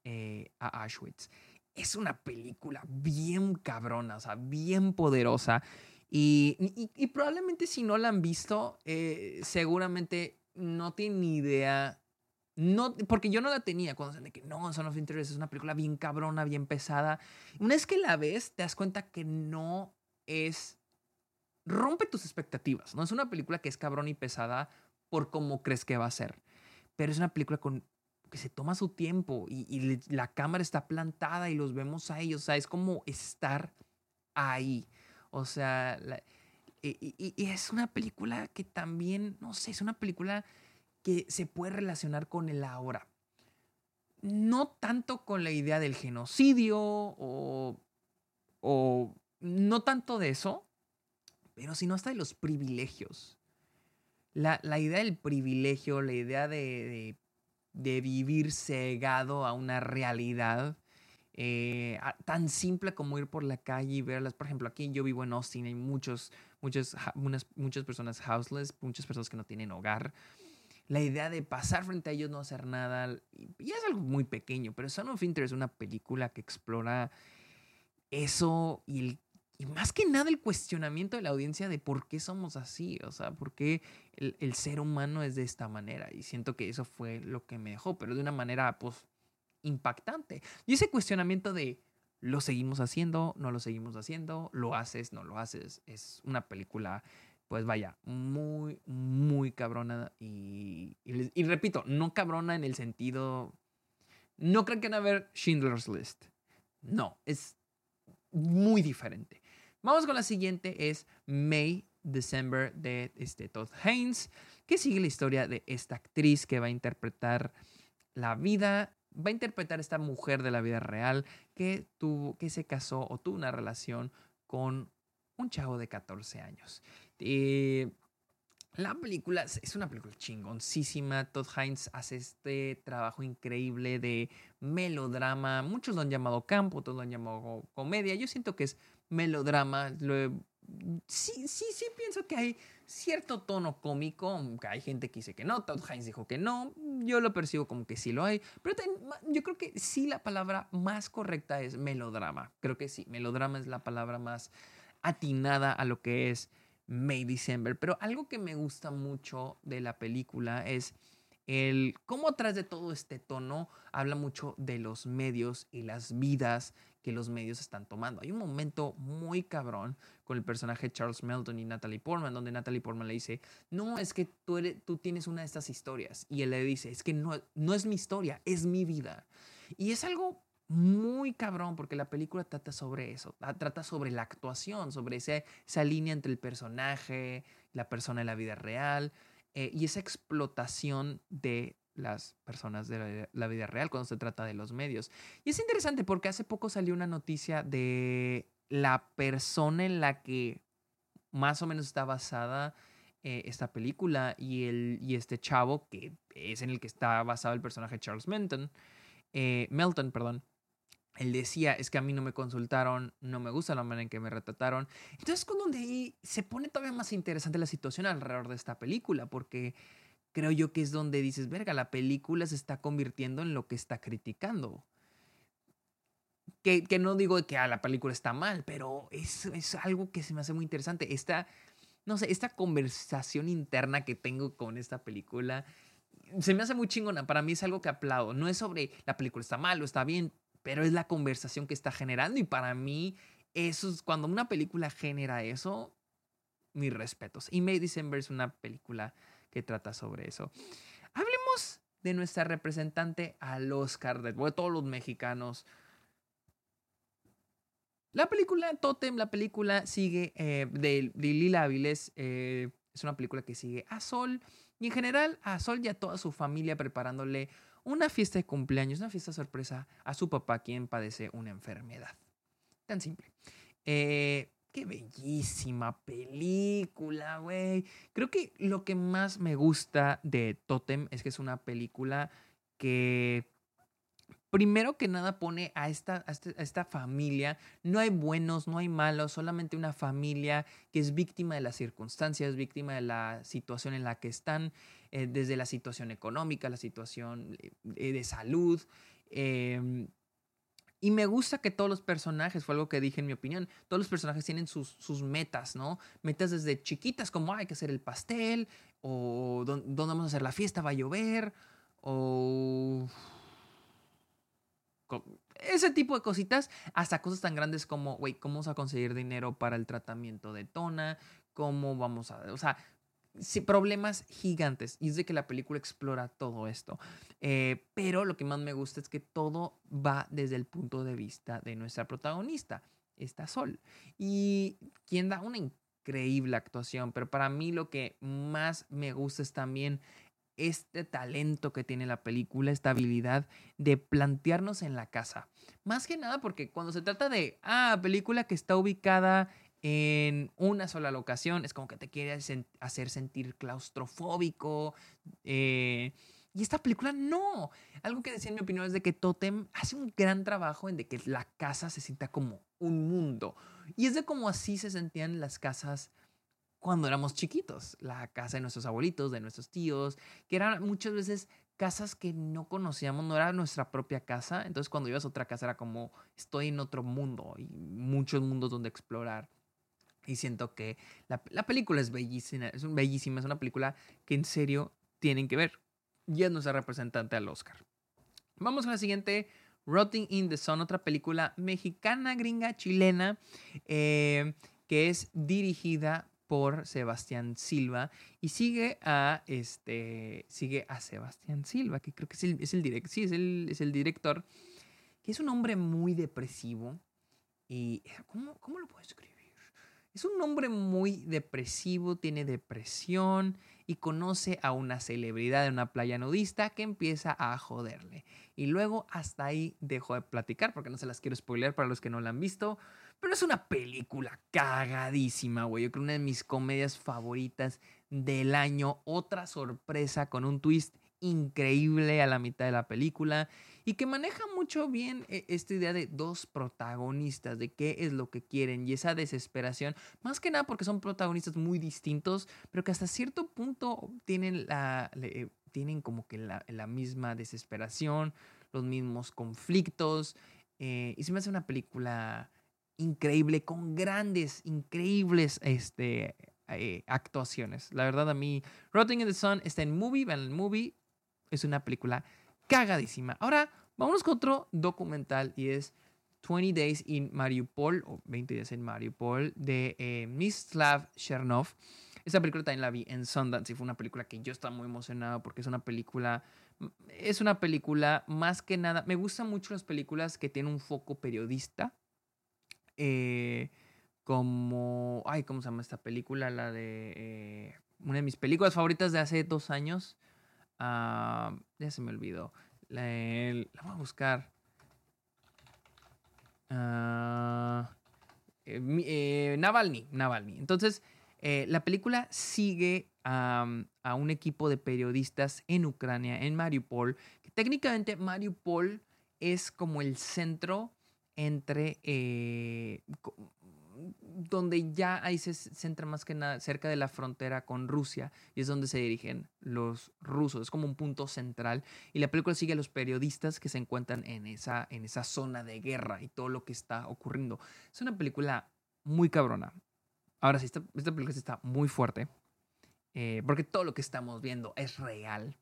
Speaker 2: eh, a Auschwitz. Es una película bien cabrona, o sea, bien poderosa. Y, y, probablemente si no la han visto, eh, seguramente no tienen idea. No, porque yo no la tenía cuando se de que no, Son of Interest es una película bien cabrona, bien pesada. Una vez que la ves, te das cuenta que no es. Rompe tus expectativas. No es una película que es cabrón y pesada por cómo crees que va a ser. Pero es una película con que se toma su tiempo y, la cámara está plantada y los vemos a ellos. O sea, es como estar ahí. O sea, y, es una película que también, no sé, es una película que se puede relacionar con el ahora. No tanto con la idea del genocidio o, o no tanto de eso, pero sino hasta de los privilegios. La, idea del privilegio, la idea de de vivir cegado a una realidad eh, tan simple como ir por la calle y verlas. Por ejemplo, aquí yo vivo en Austin, hay muchos, muchos, muchas personas houseless, muchas personas que no tienen hogar. La idea de pasar frente a ellos, no hacer nada, y es algo muy pequeño, pero Son of Interest es una película que explora eso y el y más que nada el cuestionamiento de la audiencia de por qué somos así, o sea, por qué el, ser humano es de esta manera. Y siento que eso fue lo que me dejó, pero de una manera, pues, impactante. Y ese cuestionamiento de, ¿lo seguimos haciendo? ¿No lo seguimos haciendo? ¿Lo haces? ¿No lo haces? Es una película, pues vaya, muy, muy cabrona. Y, y, repito, no cabrona en el sentido... No creo que van a ver Schindler's List. No, es muy diferente. Vamos con la siguiente, es May December de este, Todd Haynes, que sigue la historia de esta actriz que va a interpretar la vida, va a interpretar esta mujer de la vida real que tuvo, que se casó o tuvo una relación con un chavo de 14 años. Eh, la película es una película chingoncísima. Todd Haynes hace este trabajo increíble de melodrama. Muchos lo han llamado campo, otros lo han llamado comedia. Yo siento que es melodrama. sí, sí, sí pienso que hay cierto tono cómico, aunque hay gente que dice que no, Todd Haynes dijo que no, yo lo percibo como que sí lo hay, pero yo creo que sí la palabra más correcta es melodrama, creo que sí, melodrama es la palabra más atinada a lo que es May December, pero algo que me gusta mucho de la película es el cómo atrás de todo este tono habla mucho de los medios y las vidas que los medios están tomando. Hay un momento muy cabrón con el personaje Charles Melton y Natalie Portman, donde Natalie Portman le dice, no, es que tú, eres, tú tienes una de estas historias. Y él le dice, es que no, no es mi historia, es mi vida. Y es algo muy cabrón porque la película trata sobre eso, ah, trata sobre la actuación, sobre ese, esa línea entre el personaje, la persona en la vida real eh, y esa explotación de las personas de la, vida real cuando se trata de los medios. Y es interesante porque hace poco salió una noticia de la persona en la que más o menos está basada eh, esta película y, el, y este chavo que es en el que está basado el personaje Charles Melton, eh, Melton, perdón. Él decía, es que a mí no me consultaron, no me gusta la manera en que me retrataron. Entonces, con donde se pone todavía más interesante la situación alrededor de esta película, porque creo yo que es donde dices, verga, la película se está convirtiendo en lo que está criticando. Que, que no digo que ah, la película está mal, pero es, es algo que se me hace muy interesante. Esta, no sé, esta conversación interna que tengo con esta película se me hace muy chingona. Para mí es algo que aplaudo. No es sobre la película está mal o está bien, pero es la conversación que está generando. Y para mí, eso es cuando una película genera eso, mis respetos. Y May December es una película que trata sobre eso. Hablemos de nuestra representante al Oscar de todos los mexicanos. La película Totem, la película sigue eh, de, Lila Avilés, eh, es una película que sigue a Sol y en general a Sol y a toda su familia preparándole una fiesta de cumpleaños, una fiesta sorpresa a su papá quien padece una enfermedad. Tan simple. Eh, qué bellísima película, güey. Creo que lo que más me gusta de Totem es que es una película que primero que nada pone a esta, este, esta, familia, no hay buenos, no hay malos, solamente una familia que es víctima de las circunstancias, víctima de la situación en la que están, eh, desde la situación económica, la situación eh, de salud. Em, y me gusta que todos los personajes, fue algo que dije en mi opinión, todos los personajes tienen sus, sus metas, ¿no? Metas desde chiquitas, como hay que hacer el pastel, o dónde vamos a hacer la fiesta, va a llover, o ese tipo de cositas, hasta cosas tan grandes como, güey, ¿cómo vamos a conseguir dinero para el tratamiento de Tona? ¿Cómo vamos a...? O sea, sí, problemas gigantes. Y es de que la película explora todo esto. Eh, pero lo que más me gusta es que todo va desde el punto de vista de nuestra protagonista, esta Sol. Y quien da una increíble actuación, pero para mí lo que más me gusta es también este talento que tiene la película, esta habilidad de plantearnos en la casa. Más que nada porque cuando se trata de, ah, película que está ubicada en una sola locación, es como que te quiere hacer sentir claustrofóbico. Eh, y esta película no. Algo que decía en mi opinión es de que Totem hace un gran trabajo en de que la casa se sienta como un mundo. Y es de como así se sentían las casas cuando éramos chiquitos, la casa de nuestros abuelitos, de nuestros tíos, que eran muchas veces casas que no conocíamos, no era nuestra propia casa, entonces cuando ibas a otra casa era como estoy en otro mundo y muchos mundos donde explorar. Y siento que la, película es bellísima, es un, bellísima, es una película que en serio tienen que ver. Y es nuestra representante al Oscar. Vamos a la siguiente, Rotting in the Sun, otra película mexicana, gringa, chilena, eh, que es dirigida por Sebastián Silva y sigue a este sigue a Sebastián Silva que creo que es el, es sí, es el, es el director que es un hombre muy depresivo y ¿cómo, cómo lo puedo escribir? Es un hombre muy depresivo, tiene depresión y conoce a una celebridad de una playa nudista que empieza a joderle. Y luego hasta ahí dejo de platicar porque no se las quiero spoiler para los que no la han visto. Pero es una película cagadísima, güey. Yo creo una de mis comedias favoritas del año. Otra sorpresa con un twist increíble a la mitad de la película y que maneja mucho bien eh, esta idea de dos protagonistas, de qué es lo que quieren y esa desesperación, más que nada porque son protagonistas muy distintos, pero que hasta cierto punto tienen, la, tienen como que la, misma desesperación, los mismos conflictos, eh, y se me hace una película increíble, con grandes, increíbles este, eh, actuaciones. La verdad, a mí, Rotting in the Sun está en movie, vean el movie, es una película cagadísima. Ahora, vamos con otro documental y es 20 Days in Mariupol, o 20 días en Mariupol, de eh, Mislav Chernov. Esta película también la vi en Sundance y fue una película que yo estaba muy emocionado porque es una película, es una película más que nada, me gustan mucho las películas que tienen un foco periodista eh, como, ay, ¿cómo se llama esta película? La de eh, una de mis películas favoritas de hace dos años. Ah, ya se me olvidó. La, voy a buscar. Eh, Navalny, Navalny. Entonces, la película sigue a un equipo de periodistas en Ucrania, en Mariupol, que técnicamente Mariupol es como el centro entre eh, donde ya ahí se centra más que nada cerca de la frontera con Rusia y es donde se dirigen los rusos. Es como un punto central y la película sigue a los periodistas que se encuentran en esa, en esa zona de guerra y todo lo que está ocurriendo. Es una película muy cabrona. Ahora sí, esta, esta película está muy fuerte eh, porque todo lo que estamos viendo es real.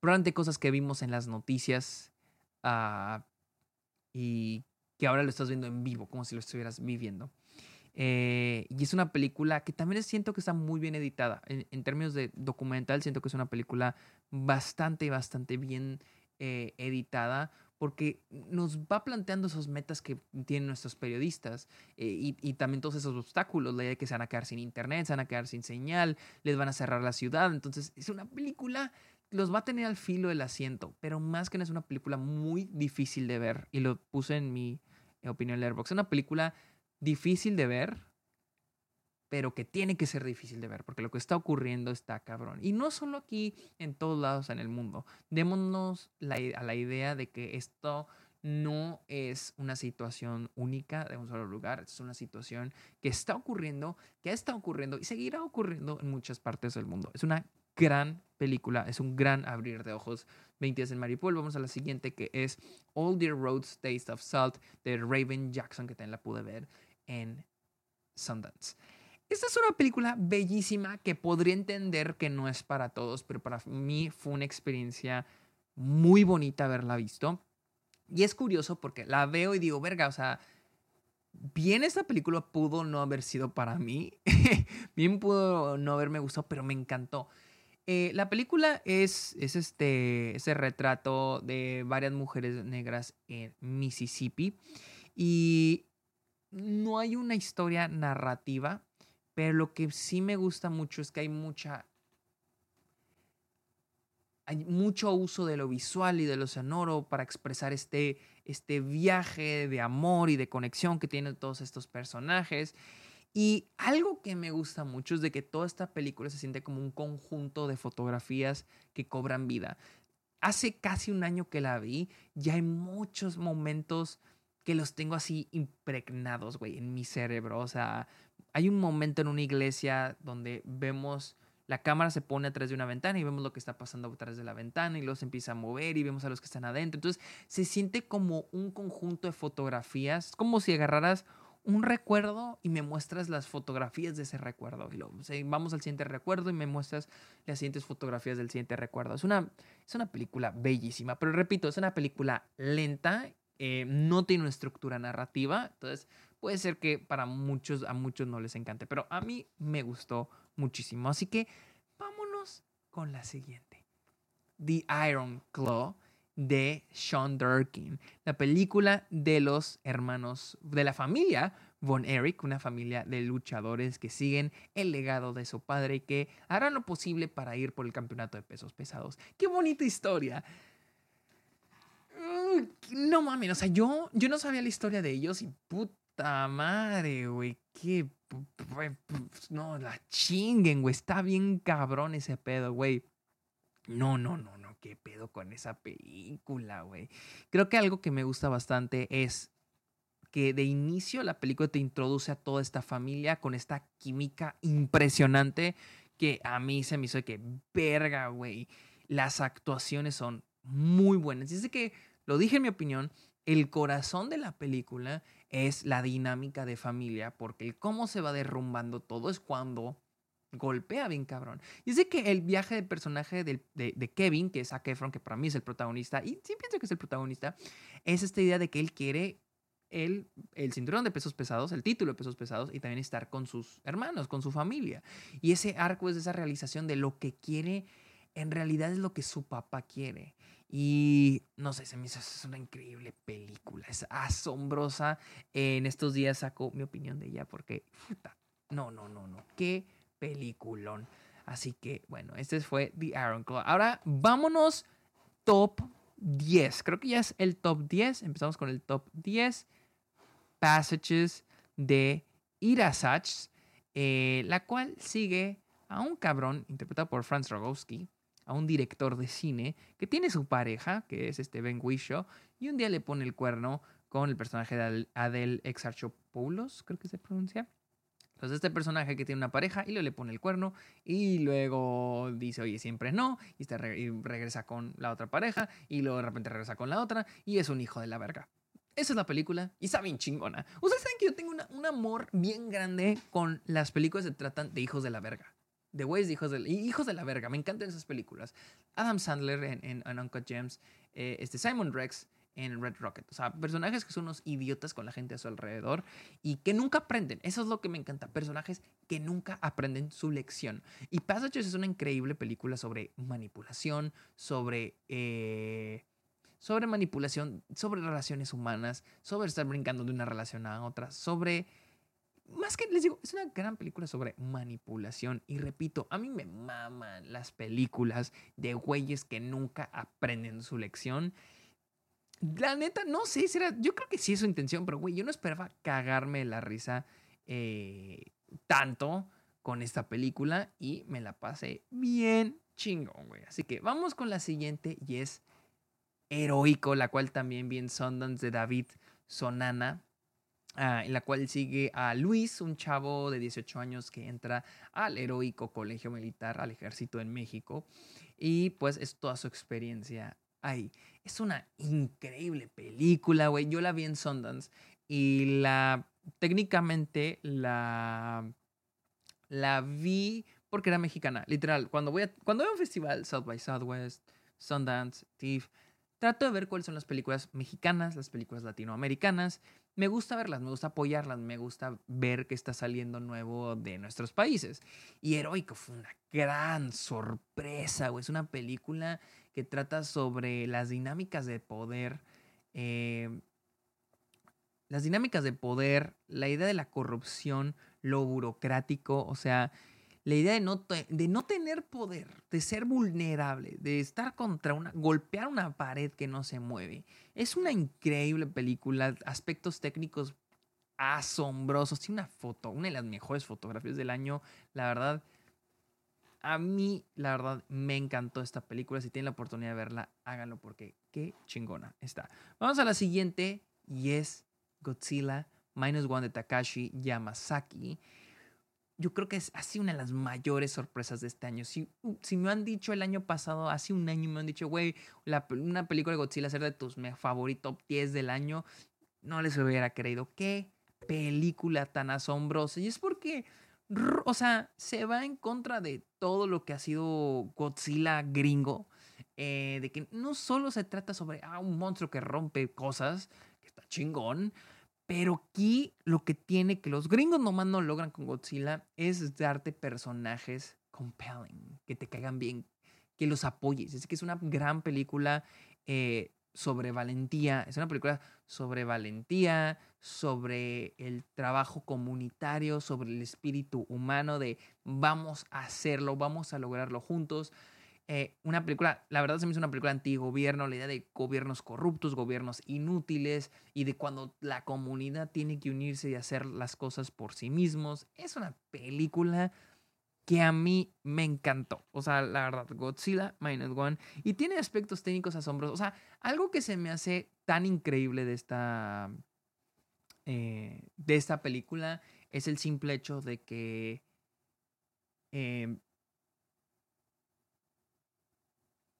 Speaker 2: Probablemente cosas que vimos en las noticias uh, y que ahora lo estás viendo en vivo, como si lo estuvieras viviendo. Eh, y es una película que también siento que está muy bien editada. En, términos de documental, siento que es una película bastante, bastante bien eh, editada porque nos va planteando esos metas que tienen nuestros periodistas eh, y, también todos esos obstáculos, la idea de que se van a quedar sin internet, se van a quedar sin señal, les van a cerrar la ciudad. Entonces es una película los va a tener al filo del asiento, pero más que no es una película muy difícil de ver y lo puse en mi opinión en Airbox. Es una película difícil de ver, pero que tiene que ser difícil de ver, porque lo que está ocurriendo está cabrón. Y no solo aquí, en todos lados en el mundo. Démonos la, a la idea de que esto no es una situación única de un solo lugar, es una situación que está ocurriendo, que está ocurriendo y seguirá ocurriendo en muchas partes del mundo. Es una gran película, es un gran abrir de ojos. 20 días en Maripol. Vamos a la siguiente que es All Dear Roads Taste of Salt de Raven Jackson, que también la pude ver en Sundance. Esta es una película bellísima que podría entender que no es para todos, pero para mí fue una experiencia muy bonita haberla visto. Y es curioso porque la veo y digo, verga, o sea, bien esta película pudo no haber sido para mí, <laughs> bien pudo no haberme gustado, pero me encantó. Eh, la película es, es este, ese retrato de varias mujeres negras en Mississippi y no hay una historia narrativa, pero lo que sí me gusta mucho es que hay mucha hay mucho uso de lo visual y de lo sonoro para expresar este, este viaje de amor y de conexión que tienen todos estos personajes. Y algo que me gusta mucho es de que toda esta película se siente como un conjunto de fotografías que cobran vida. Hace casi un año que la vi, ya hay muchos momentos que los tengo así impregnados, güey, en mi cerebro. O sea, hay un momento en una iglesia donde vemos la cámara se pone atrás de una ventana y vemos lo que está pasando atrás de la ventana y luego se empieza a mover y vemos a los que están adentro. Entonces se siente como un conjunto de fotografías, como si agarraras un recuerdo y me muestras las fotografías de ese recuerdo. Y luego, vamos al siguiente recuerdo y me muestras las siguientes fotografías del siguiente recuerdo. Es una, es una película bellísima, pero repito, es una película lenta eh, no tiene una estructura narrativa, entonces puede ser que para muchos, a muchos no les encante, pero a mí me gustó muchísimo. Así que vámonos con la siguiente. The Iron Claw de Sean Durkin, la película de los hermanos de la familia Von Erich, una familia de luchadores que siguen el legado de su padre y que harán lo posible para ir por el campeonato de pesos pesados. ¡Qué bonita historia! No mames, o sea, yo, yo no sabía la historia de ellos y puta madre, güey, qué... No, la chinguen, güey, está bien cabrón ese pedo, güey. No, no, no, no, qué pedo con esa película, güey. Creo que algo que me gusta bastante es que de inicio la película te introduce a toda esta familia con esta química impresionante que a mí se me hizo que, verga, güey, las actuaciones son muy buenas. Dice que lo dije en mi opinión, el corazón de la película es la dinámica de familia, porque el cómo se va derrumbando todo es cuando golpea bien cabrón. Y es que el viaje del personaje de, de, Kevin, que es Zac Efron, que para mí es el protagonista, y sí pienso que es el protagonista, es esta idea de que él quiere el, el cinturón de pesos pesados, el título de pesos pesados, y también estar con sus hermanos, con su familia. Y ese arco es esa realización de lo que quiere, en realidad es lo que su papá quiere. Y no sé, se me hizo es una increíble película, es asombrosa. En estos días saco mi opinión de ella porque, no, no, no, no, qué peliculón. Así que, bueno, este fue The Iron Claw. Ahora vámonos top 10. Creo que ya es el top 10. Empezamos con el top 10. Passages de Irasach, eh, la cual sigue a un cabrón interpretado por Franz Rogowski, a un director de cine que tiene su pareja, que es este Ben Whishaw, y un día le pone el cuerno con el personaje de Adel Exarchopoulos, creo que se pronuncia. Entonces este personaje que tiene una pareja y luego le pone el cuerno y luego dice, oye, siempre no, y, regresa con la otra pareja y luego de repente regresa con la otra y es un hijo de la verga. Esa es la película y está bien chingona. Ustedes saben que yo tengo un amor bien grande con las películas que tratan de hijos de la verga. The Ways hijos de, hijos de la verga. Me encantan esas películas. Adam Sandler en, en, Uncut Gems. Eh, este Simon Rex en Red Rocket. O sea, personajes que son unos idiotas con la gente a su alrededor y que nunca aprenden. Eso es lo que me encanta. Personajes que nunca aprenden su lección. Y Passages es una increíble película sobre manipulación, sobre... Eh, sobre manipulación, sobre relaciones humanas, sobre estar brincando de una relación a otra, sobre más que les digo, es una gran película sobre manipulación. Y repito, a mí me maman las películas de güeyes que nunca aprenden su lección. La neta, no sé si era. Yo creo que sí es su intención, pero güey, yo no esperaba cagarme la risa eh, tanto con esta película y me la pasé bien chingón, güey. Así que vamos con la siguiente y es Heroico, la cual también vi en Sundance de David Sonana. Ah, en la cual sigue a Luis, un chavo de 18 años que entra al heroico colegio militar, al ejército en México, y pues es toda su experiencia ahí. Es una increíble película, güey. Yo la vi en Sundance y la, técnicamente la, la vi porque era mexicana, literal. Cuando voy a, cuando voy a un festival, South by Southwest, Sundance, TIFF, trato de ver cuáles son las películas mexicanas, las películas latinoamericanas me gusta verlas, me gusta apoyarlas, me gusta ver qué está saliendo nuevo de nuestros países. Y Heroico fue una gran sorpresa, güey. Es una película que trata sobre las dinámicas de poder. Eh, las dinámicas de poder, la idea de la corrupción, lo burocrático, o sea, la idea de no, de no tener poder, de ser vulnerable, de estar contra una, golpear una pared que no se mueve. Es una increíble película, aspectos técnicos asombrosos. Tiene una foto, una de las mejores fotografías del año. La verdad, a mí, la verdad, me encantó esta película. Si tienen la oportunidad de verla, háganlo porque qué chingona está. Vamos a la siguiente y es Godzilla Minus One de Takashi Yamazaki yo creo que es así una de las mayores sorpresas de este año. Si, uh, si me han dicho el año pasado, hace un año me han dicho, güey, una película de Godzilla ser de tus favoritos top 10 del año, no les hubiera creído. Qué película tan asombrosa. Y es porque, o sea, se va en contra de todo lo que ha sido Godzilla gringo. Eh, de que no solo se trata sobre ah, un monstruo que rompe cosas, que está chingón, pero aquí lo que tiene que los gringos nomás no logran con Godzilla es darte personajes compelling, que te caigan bien, que los apoyes. Es que es una gran película eh, sobre valentía. Es una película sobre valentía, sobre el trabajo comunitario, sobre el espíritu humano de vamos a hacerlo, vamos a lograrlo juntos. Eh, una película, la verdad se me hizo una película antigobierno, la idea de gobiernos corruptos, gobiernos inútiles y de cuando la comunidad tiene que unirse y hacer las cosas por sí mismos. Es una película que a mí me encantó. O sea, la verdad, Godzilla Minus One. Y tiene aspectos técnicos asombrosos. O sea, algo que se me hace tan increíble de esta, eh, de esta película es el simple hecho de que eh,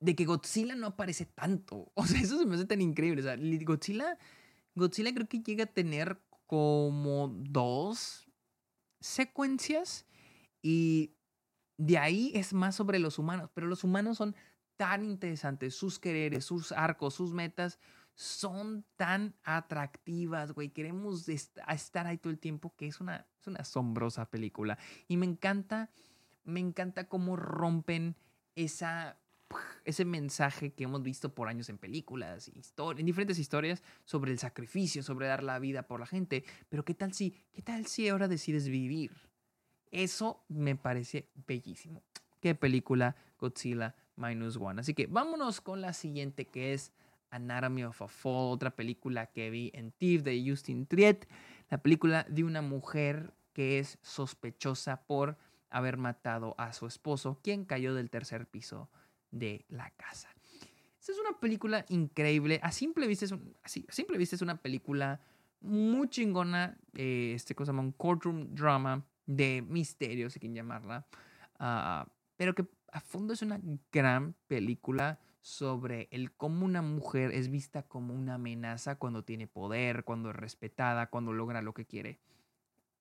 Speaker 2: de que Godzilla no aparece tanto. <laughs> O sea, eso se me hace tan increíble. O sea, Godzilla, Godzilla creo que llega a tener como dos secuencias y de ahí es más sobre los humanos. Pero los humanos son tan interesantes, sus quereres, sus arcos, sus metas son tan atractivas, güey. Queremos estar ahí todo el tiempo que es una, es una asombrosa película. Y me encanta, me encanta cómo rompen esa ese mensaje que hemos visto por años en películas, en diferentes historias sobre el sacrificio, sobre dar la vida por la gente. Pero ¿qué tal si, qué tal si ahora decides vivir? Eso me parece bellísimo. Qué película Godzilla Minus One. Así que vámonos con la siguiente que es Anatomy of a Fall, otra película que vi en TIFF de Justin Triet, la película de una mujer que es sospechosa por haber matado a su esposo, quien cayó del tercer piso de la casa. Esta es una película increíble. A simple vista es, así, a simple vista es una película muy chingona. Eh, este cosa llama un courtroom drama de misterio, si quieren llamarla. Ah, pero que a fondo es una gran película sobre el cómo una mujer es vista como una amenaza cuando tiene poder, cuando es respetada, cuando logra lo que quiere.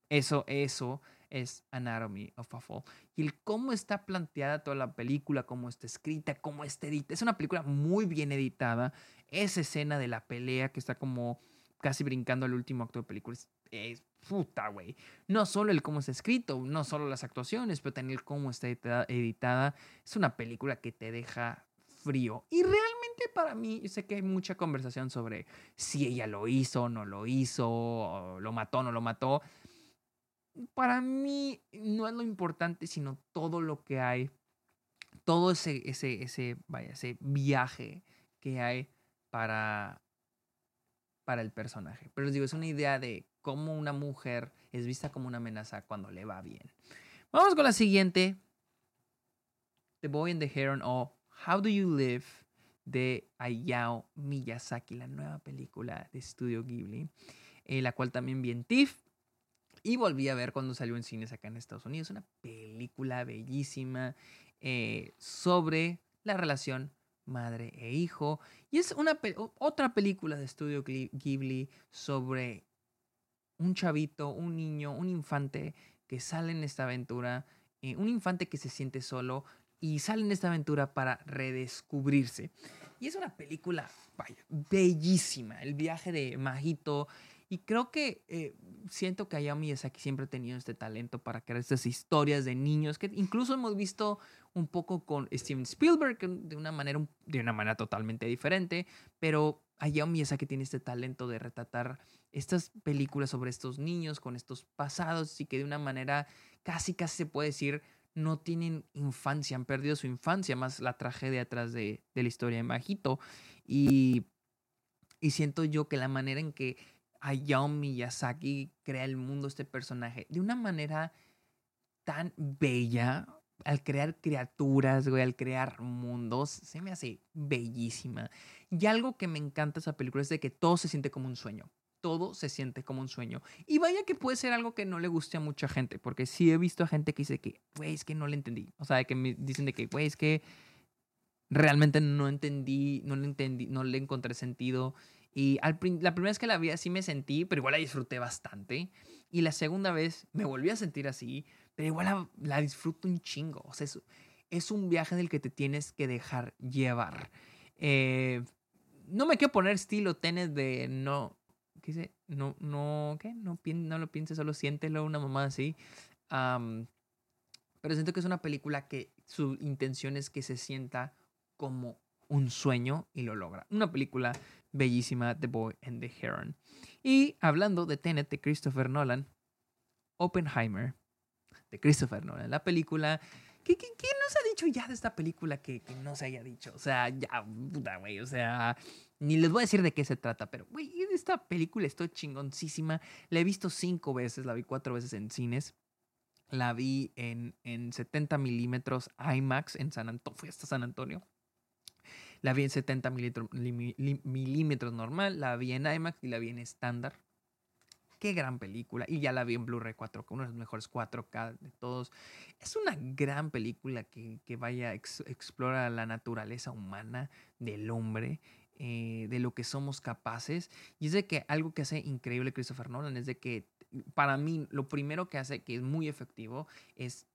Speaker 2: Eso, eso es Anatomy of a Fall. Y el cómo está planteada toda la película, cómo está escrita, cómo está editada. Es una película muy bien editada. Esa escena de la pelea que está como casi brincando al último acto de película es, puta, güey. No solo el cómo está escrito, no solo las actuaciones, pero también el cómo está editada. Es una película que te deja frío. Y realmente para mí, sé que hay mucha conversación sobre si ella lo hizo, no lo hizo, lo mató, no lo mató. Para mí no es lo importante, sino todo lo que hay, todo ese, ese, ese, vaya, ese viaje que hay para, para el personaje. Pero les digo, es una idea de cómo una mujer es vista como una amenaza cuando le va bien. Vamos con la siguiente. The Boy and the Heron o How Do You Live de Hayao Miyazaki, la nueva película de Studio Ghibli, eh, la cual también vi en TIFF y volví a ver cuando salió en cines acá en Estados Unidos. Una película bellísima eh, sobre la relación madre e hijo. Y es una otra película de Studio Ghibli sobre un chavito, un niño, un infante que sale en esta aventura, eh, un infante que se siente solo, y sale en esta aventura para redescubrirse. Y es una película, bellísima. El viaje de Majito. Y creo que eh, siento que Hayao Miyazaki siempre ha tenido este talento para crear estas historias de niños que incluso hemos visto un poco con Steven Spielberg de una manera, de una manera totalmente diferente. Pero Hayao Miyazaki tiene este talento de retratar estas películas sobre estos niños con estos pasados y que de una manera casi, casi se puede decir no tienen infancia, han perdido su infancia, más la tragedia atrás de, la historia de Majito. Y, y siento yo que la manera en que Hayao Miyazaki crea el mundo, este personaje, de una manera tan bella, al crear criaturas, güey, al crear mundos, se me hace bellísima. Y algo que me encanta de esa película es de que todo se siente como un sueño todo se siente como un sueño. Y vaya que puede ser algo que no le guste a mucha gente, porque sí he visto a gente que dice que, güey, es que no le entendí. O sea, que me dicen de que, güey, es que realmente no entendí, no le entendí, no le encontré sentido. Y al, la primera vez que la vi así me sentí, pero igual la disfruté bastante. Y la segunda vez me volví a sentir así, pero igual la, disfruto un chingo. O sea, es, es, un viaje en el que te tienes que dejar llevar. Eh, no me quiero poner estilo tenis de no, ¿qué dice? No, no, ¿qué? No, no lo pienses, solo siéntelo, una mamá así. pero siento que es una película que su intención es que se sienta como un sueño y lo logra. Una película bellísima, The Boy and the Heron. Y hablando de Tenet de Christopher Nolan, Oppenheimer de Christopher Nolan, la película ¿Qué, qué, qué nos ha dicho ya de esta película que, que, no se haya dicho? O sea, ya, puta, güey. O sea, ni les voy a decir de qué se trata, pero, güey, esta película está chingoncísima. La he visto cinco veces, la vi cuatro veces en cines. La vi en, en 70 milímetros IMAX en San Antonio. Fui hasta San Antonio. La vi en 70 milímetros normal, la vi en IMAX y la vi en estándar. Qué gran película. Y ya la vi en Blu-ray 4K, uno de los mejores 4K de todos. Es una gran película que, que vaya, explora la naturaleza humana del hombre. Eh, de lo que somos capaces. Y es de que algo que hace increíble Christopher Nolan es de que para mí lo primero que hace que es muy efectivo es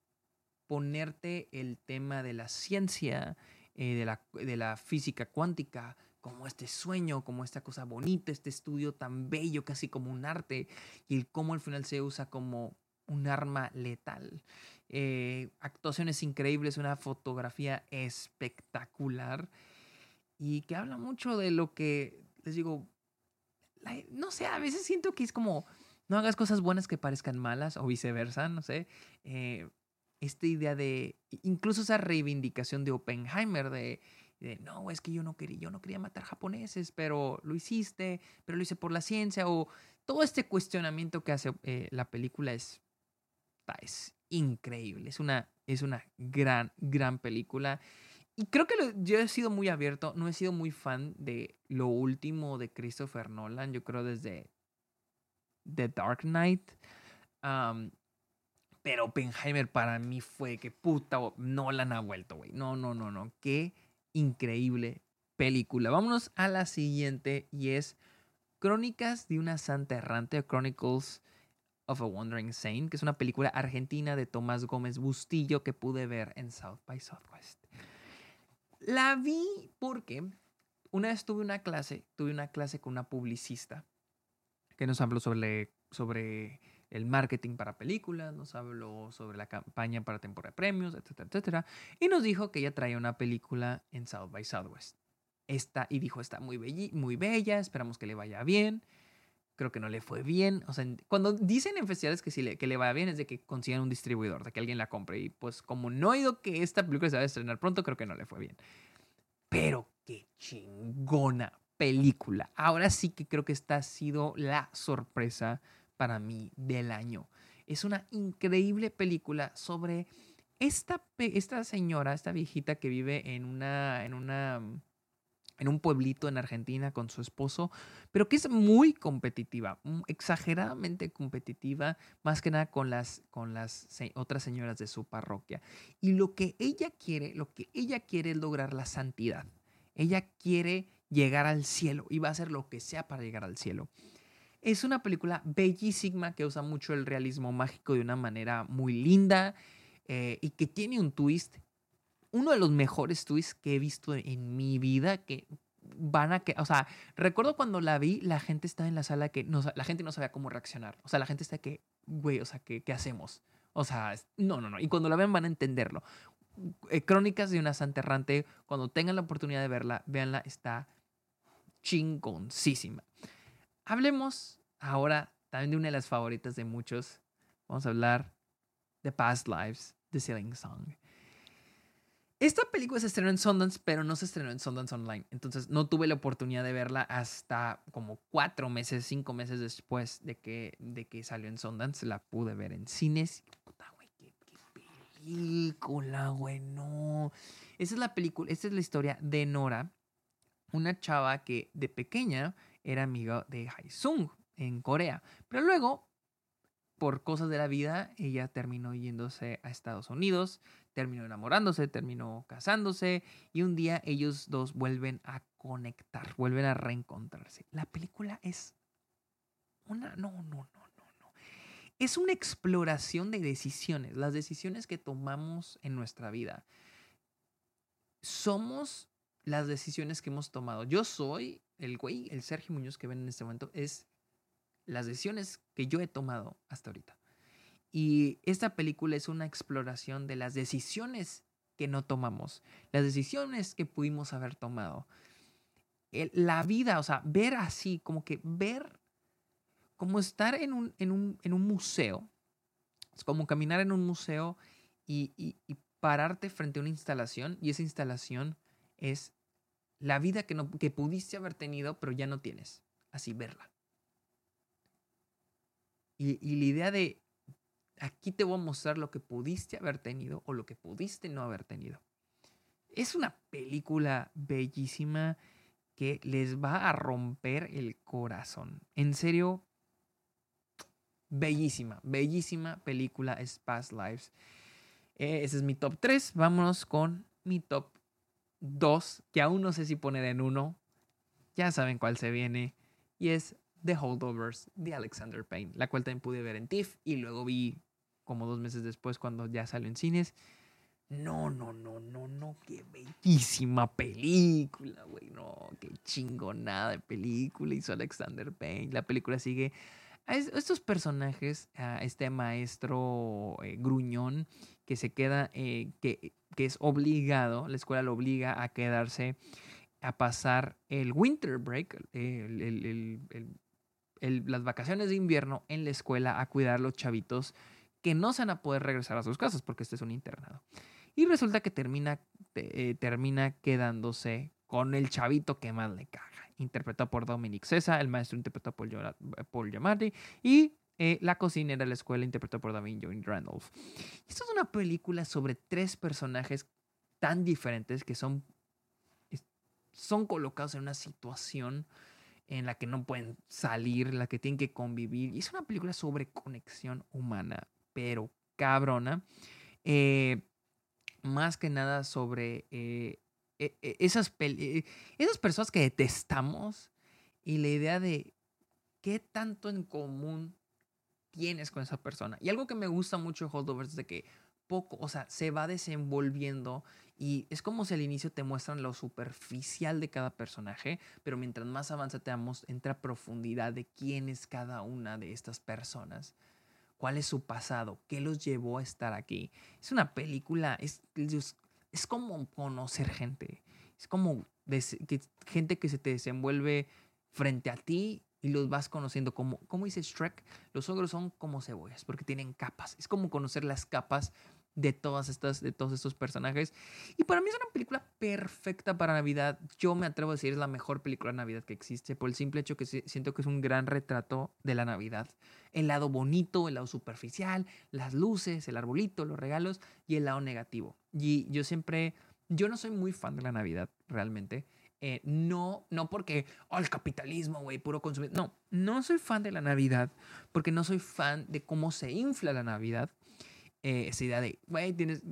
Speaker 2: ponerte el tema de la ciencia, eh, de, la, de la física cuántica, como este sueño, como esta cosa bonita, este estudio tan bello, casi como un arte, y cómo al final se usa como un arma letal. Eh, actuaciones increíbles, una fotografía espectacular y que habla mucho de lo que, les digo, no sé, a veces siento que es como, no hagas cosas buenas que parezcan malas o viceversa, no sé. Eh, esta idea de, incluso esa reivindicación de Oppenheimer, de no, es que yo no quería, yo no quería matar japoneses, pero lo hiciste, pero lo hice por la ciencia, o todo este cuestionamiento que hace eh, la película es, es increíble, es una, es una gran, gran película. Y creo que yo he sido muy abierto, no he sido muy fan de lo último de Christopher Nolan, yo creo desde The Dark Knight. Pero Oppenheimer para mí fue que puta, Nolan ha vuelto, güey. No, no, no, no. Qué increíble película. Vámonos a la siguiente y es Crónicas de una Santa Errante, Chronicles of a Wandering Saint, que es una película argentina de Tomás Gómez Bustillo que pude ver en South by Southwest. La vi porque una vez tuve una clase, tuve una clase con una publicista que nos habló sobre, sobre el marketing para películas, nos habló sobre la campaña para temporada de premios, etcétera, etcétera, y nos dijo que ella traía una película en South by Southwest. Esta, y dijo, está muy, muy bella, esperamos que le vaya bien creo que no le fue bien. O sea, cuando dicen en festivales que, si le, que le vaya bien es de que consigan un distribuidor, de que alguien la compre. Y pues como no he oído que esta película se va a estrenar pronto, creo que no le fue bien. Pero qué chingona película. Ahora sí que creo que esta ha sido la sorpresa para mí del año. Es una increíble película sobre esta, esta señora, esta viejita que vive en una, en una en un pueblito en Argentina con su esposo, pero que es muy competitiva, mm, exageradamente competitiva, más que nada con las, con las otras señoras de su parroquia. Y lo que ella quiere, lo que ella quiere es lograr la santidad. Ella quiere llegar al cielo y va a hacer lo que sea para llegar al cielo. Es una película bellísima que usa mucho el realismo mágico de una manera muy linda eh, y que tiene un twist uno de los mejores twists que he visto en mi vida que van a que, o sea, recuerdo cuando la vi, la gente estaba en la sala que no, la gente no sabía cómo reaccionar. O sea, la gente está que, güey, o sea, ¿qué, ¿qué hacemos? O sea, no, no, no. Y cuando la vean van a entenderlo. Eh, Crónicas de una Santa Errante, cuando tengan la oportunidad de verla, véanla, está chingoncísima. Hablemos ahora también de una de las favoritas de muchos. Vamos a hablar de Past Lives, The Sailing Song. Esta película se estrenó en Sundance, pero no se estrenó en Sundance Online. Entonces no tuve la oportunidad de verla hasta como cuatro meses, cinco meses después de que, de que salió en Sundance. La pude ver en cines. Puta, güey, qué, película, güey, no. Esa es la película, esta es la historia de Nora, una chava que de pequeña era amiga de Haesung en Corea. Pero luego, por cosas de la vida, ella terminó yéndose a Estados Unidos terminó enamorándose, terminó casándose y un día ellos dos vuelven a conectar, vuelven a reencontrarse. La película es una... No, no, no, no, no. Es una exploración de decisiones, las decisiones que tomamos en nuestra vida. Somos las decisiones que hemos tomado. Yo soy el güey, el Sergio Muñoz que ven en este momento, es las decisiones que yo he tomado hasta ahorita. Y esta película es una exploración de las decisiones que no tomamos, las decisiones que pudimos haber tomado. la vida, o sea, ver así, como que ver, como estar en un, en un, museo, es como caminar en un museo y, pararte frente a una instalación y esa instalación es la vida que, no, que pudiste haber tenido, pero ya no tienes. Así, verla. Y, y, la idea de aquí te voy a mostrar lo que pudiste haber tenido o lo que pudiste no haber tenido. Es una película bellísima que les va a romper el corazón. En serio, bellísima, bellísima película es Lives. Eh, ese es mi top 3. Vámonos con mi top 2, que aún no sé si poner en uno. Ya saben cuál se viene. Y es The Holdovers de Alexander Payne, la cual también pude ver en TIFF y luego vi como dos meses después cuando ya salió en cines. No, no, no, no, no, qué bellísima película, güey, no, qué chingonada de película hizo Alexander Payne. La película sigue a estos personajes, a este maestro eh, gruñón que se queda, eh, que, que, es obligado, la escuela lo obliga a quedarse, a pasar el winter break, las vacaciones de invierno en la escuela, a cuidar a los chavitos que no se van a poder regresar a sus casas porque este es un internado. Y resulta que termina, eh, termina quedándose con el chavito que más le caga, interpretado por Dominic Cesa, el maestro interpretado por Paul Giamatti y eh, la cocinera de la escuela interpretada por David Joan Randolph. Esto es una película sobre tres personajes tan diferentes que son, son colocados en una situación en la que no pueden salir, en la que tienen que convivir. Y es una película sobre conexión humana pero cabrona. Eh, más que nada sobre eh, e, e, esas, eh, esas personas que detestamos y la idea de qué tanto en común tienes con esa persona. Y algo que me gusta mucho de Holdovers es de que poco, o sea, se va desenvolviendo y es como si al inicio te muestran lo superficial de cada personaje, pero mientras más avanza entra profundidad de quién es cada una de estas personas, cuál es su pasado, qué los llevó a estar aquí. Es una película, es, es como conocer gente, es como gente que se te desenvuelve frente a ti y los vas conociendo. Como, como dice Shrek, los ogros son como cebollas porque tienen capas. Es como conocer las capas de todas estas, de todos estos personajes. Y para mí es una película perfecta para Navidad. Yo me atrevo a decir es la mejor película de Navidad que existe por el simple hecho que siento que es un gran retrato de la Navidad. El lado bonito, el lado superficial, las luces, el arbolito, los regalos y el lado negativo. Y yo siempre, yo no soy muy fan de la Navidad realmente. Eh, no, no porque, oh, capitalismo, güey, puro consumir. No, no soy fan de la Navidad porque no soy fan de cómo se infla la Navidad. Eh, esa idea de, güey, tienes,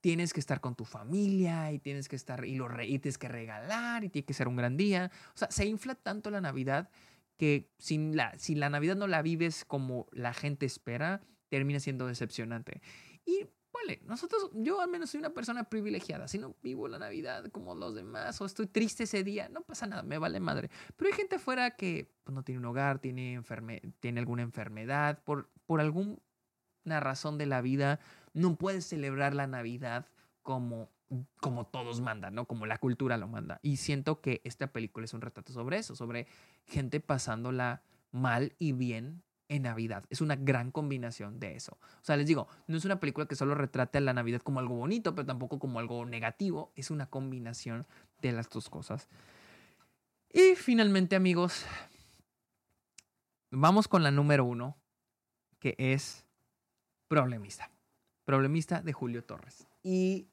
Speaker 2: tienes que estar con tu familia y tienes que estar, y, lo y tienes que regalar y tiene que ser un gran día. O sea, se infla tanto la Navidad que sin la, si la Navidad no la vives como la gente espera, termina siendo decepcionante. Y vale, nosotros, yo al menos soy una persona privilegiada. Si no vivo la Navidad como los demás o estoy triste ese día, no pasa nada, me vale madre. Pero hay gente afuera que pues, no tiene un hogar, tiene, tiene alguna enfermedad, por, por alguna razón de la vida, no puede celebrar la Navidad como como todos mandan, ¿no? Como la cultura lo manda. Y siento que esta película es un retrato sobre eso, sobre gente pasándola mal y bien en Navidad. Es una gran combinación de eso. O sea, les digo, no es una película que solo retrate a la Navidad como algo bonito, pero tampoco como algo negativo. Es una combinación de las dos cosas. Y finalmente, amigos, vamos con la número uno, que es Problemista. Problemista de Julio Torres. Y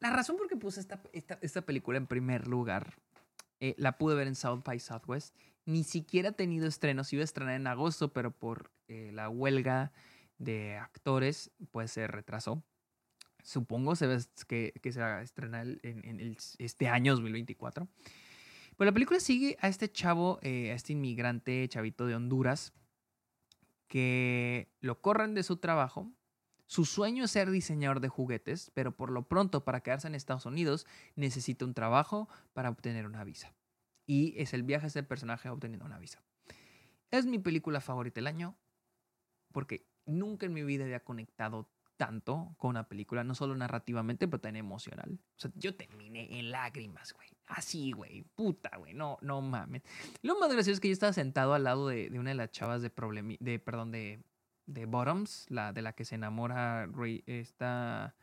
Speaker 2: la razón por que puse esta, esta, película en primer lugar, eh, la pude ver en South by Southwest ni siquiera ha tenido estrenos. Iba a estrenar en agosto, pero por eh, la huelga de actores, pues se retrasó. Supongo se ve que, que se va a estrenar en, este año 2024. Pues la película sigue a este chavo, eh, a este inmigrante chavito de Honduras, que lo corren de su trabajo. Su sueño es ser diseñador de juguetes, pero por lo pronto para quedarse en Estados Unidos necesita un trabajo para obtener una visa y es el viaje de ese personaje obteniendo una visa. Es mi película favorita del año porque nunca en mi vida había conectado tanto con una película, no solo narrativamente, pero también emocional. O sea, yo terminé en lágrimas, güey. Así, güey. Puta, güey. No, no mames. Lo más gracioso es que yo estaba sentado al lado de, una de las chavas de problemi de, perdón, de, de Bottoms, la de la que se enamora está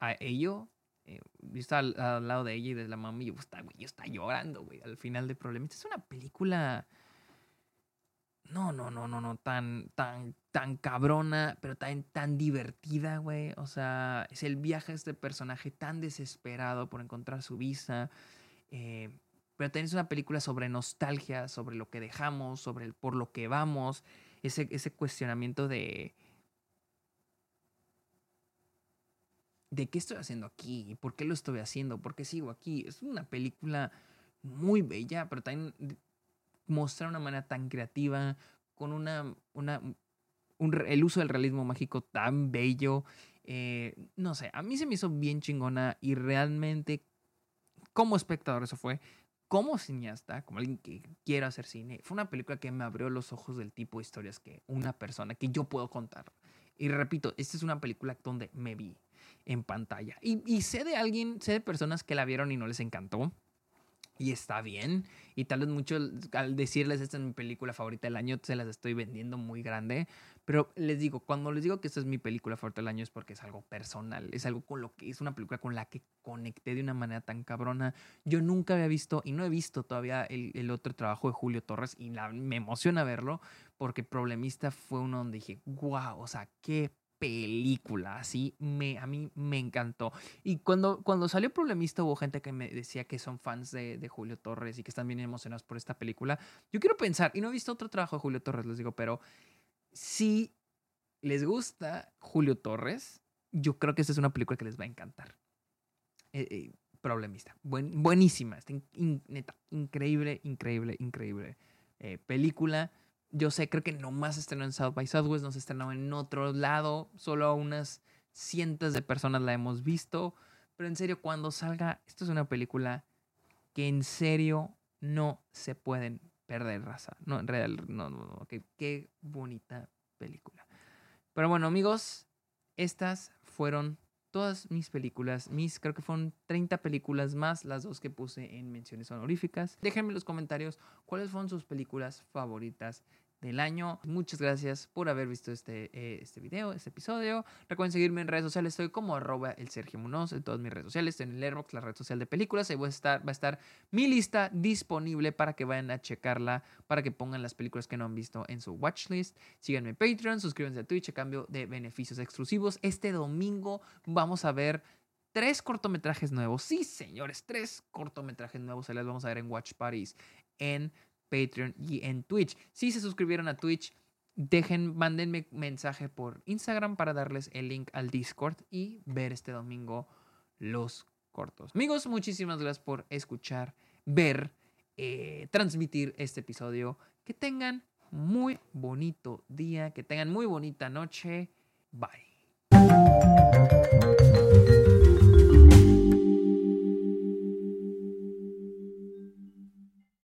Speaker 2: a ello eh, yo estaba al, lado de ella y de la mamá y yo, está, güey, estaba llorando, güey, al final de Problemita. Es una película... No, no, no, no, no, tan, tan, tan cabrona, pero tan, tan divertida, güey. O sea, es el viaje de este personaje tan desesperado por encontrar su visa. Eh, pero también es una película sobre nostalgia, sobre lo que dejamos, sobre por lo que vamos. Ese, ese cuestionamiento de, de qué estoy haciendo aquí, por qué lo estoy haciendo, por qué sigo aquí. Es una película muy bella, pero también mostrar una manera tan creativa, con una, una el uso del realismo mágico tan bello. Eh, no sé, a mí se me hizo bien chingona y realmente como espectador eso fue. Como cineasta, como alguien que quiera hacer cine, fue una película que me abrió los ojos del tipo de historias que una persona, que yo puedo contar. Y repito, esta es una película donde me vi en pantalla. Y, sé de alguien, sé de personas que la vieron y no les encantó. Y está bien. Y tal vez mucho al decirles esta es mi película favorita del año, se las estoy vendiendo muy grande. Pero les digo, cuando les digo que esta es mi película favorita del año es porque es algo personal. Es algo con lo que es una película con la que conecté de una manera tan cabrona. Yo nunca había visto y no he visto todavía el, otro trabajo de Julio Torres y me emociona verlo porque Problemista fue uno donde dije, wow, o sea, qué película, así me, a mí me encantó. Y cuando, cuando salió Problemista hubo gente que me decía que son fans de, de, Julio Torres y que están bien emocionados por esta película. Yo quiero pensar, y no he visto otro trabajo de Julio Torres, les digo, pero si les gusta Julio Torres, yo creo que esta es una película que les va a encantar. Eh, eh, problemista, Buen, buenísima, neta, increíble, increíble, increíble eh, película Yo sé, creo que nomás se estrenó en South by Southwest, no se estrenó en otro lado. Solo unas cientos de personas la hemos visto. Pero en serio, cuando salga, esto es una película que en serio no se pueden perder, raza. No, en realidad, no, no, no. Qué bonita película. Pero bueno, amigos, estas fueron todas mis películas. Mis, creo que fueron 30 películas más las dos que puse en menciones honoríficas. Déjenme en los comentarios cuáles fueron sus películas favoritas del año. Muchas gracias por haber visto este, eh, este video, este episodio. Recuerden seguirme en redes sociales. Estoy como el Sergio Munoz en todas mis redes sociales. En el Airbox, la red social de películas. Ahí voy a estar, va a estar mi lista disponible para que vayan a checarla, para que pongan las películas que no han visto en su watchlist. Síganme en Patreon, suscríbanse a Twitch a cambio de beneficios exclusivos. Este domingo vamos a ver tres cortometrajes nuevos. Sí, señores, tres cortometrajes nuevos. Se les vamos a ver en Watch Parties en Patreon y en Twitch. Si se suscribieron a Twitch, dejen, mándenme mensaje por Instagram para darles el link al Discord y ver este domingo los cortos. Amigos, muchísimas gracias por escuchar, ver, eh, transmitir este episodio. Que tengan muy bonito día, que tengan muy bonita noche. Bye.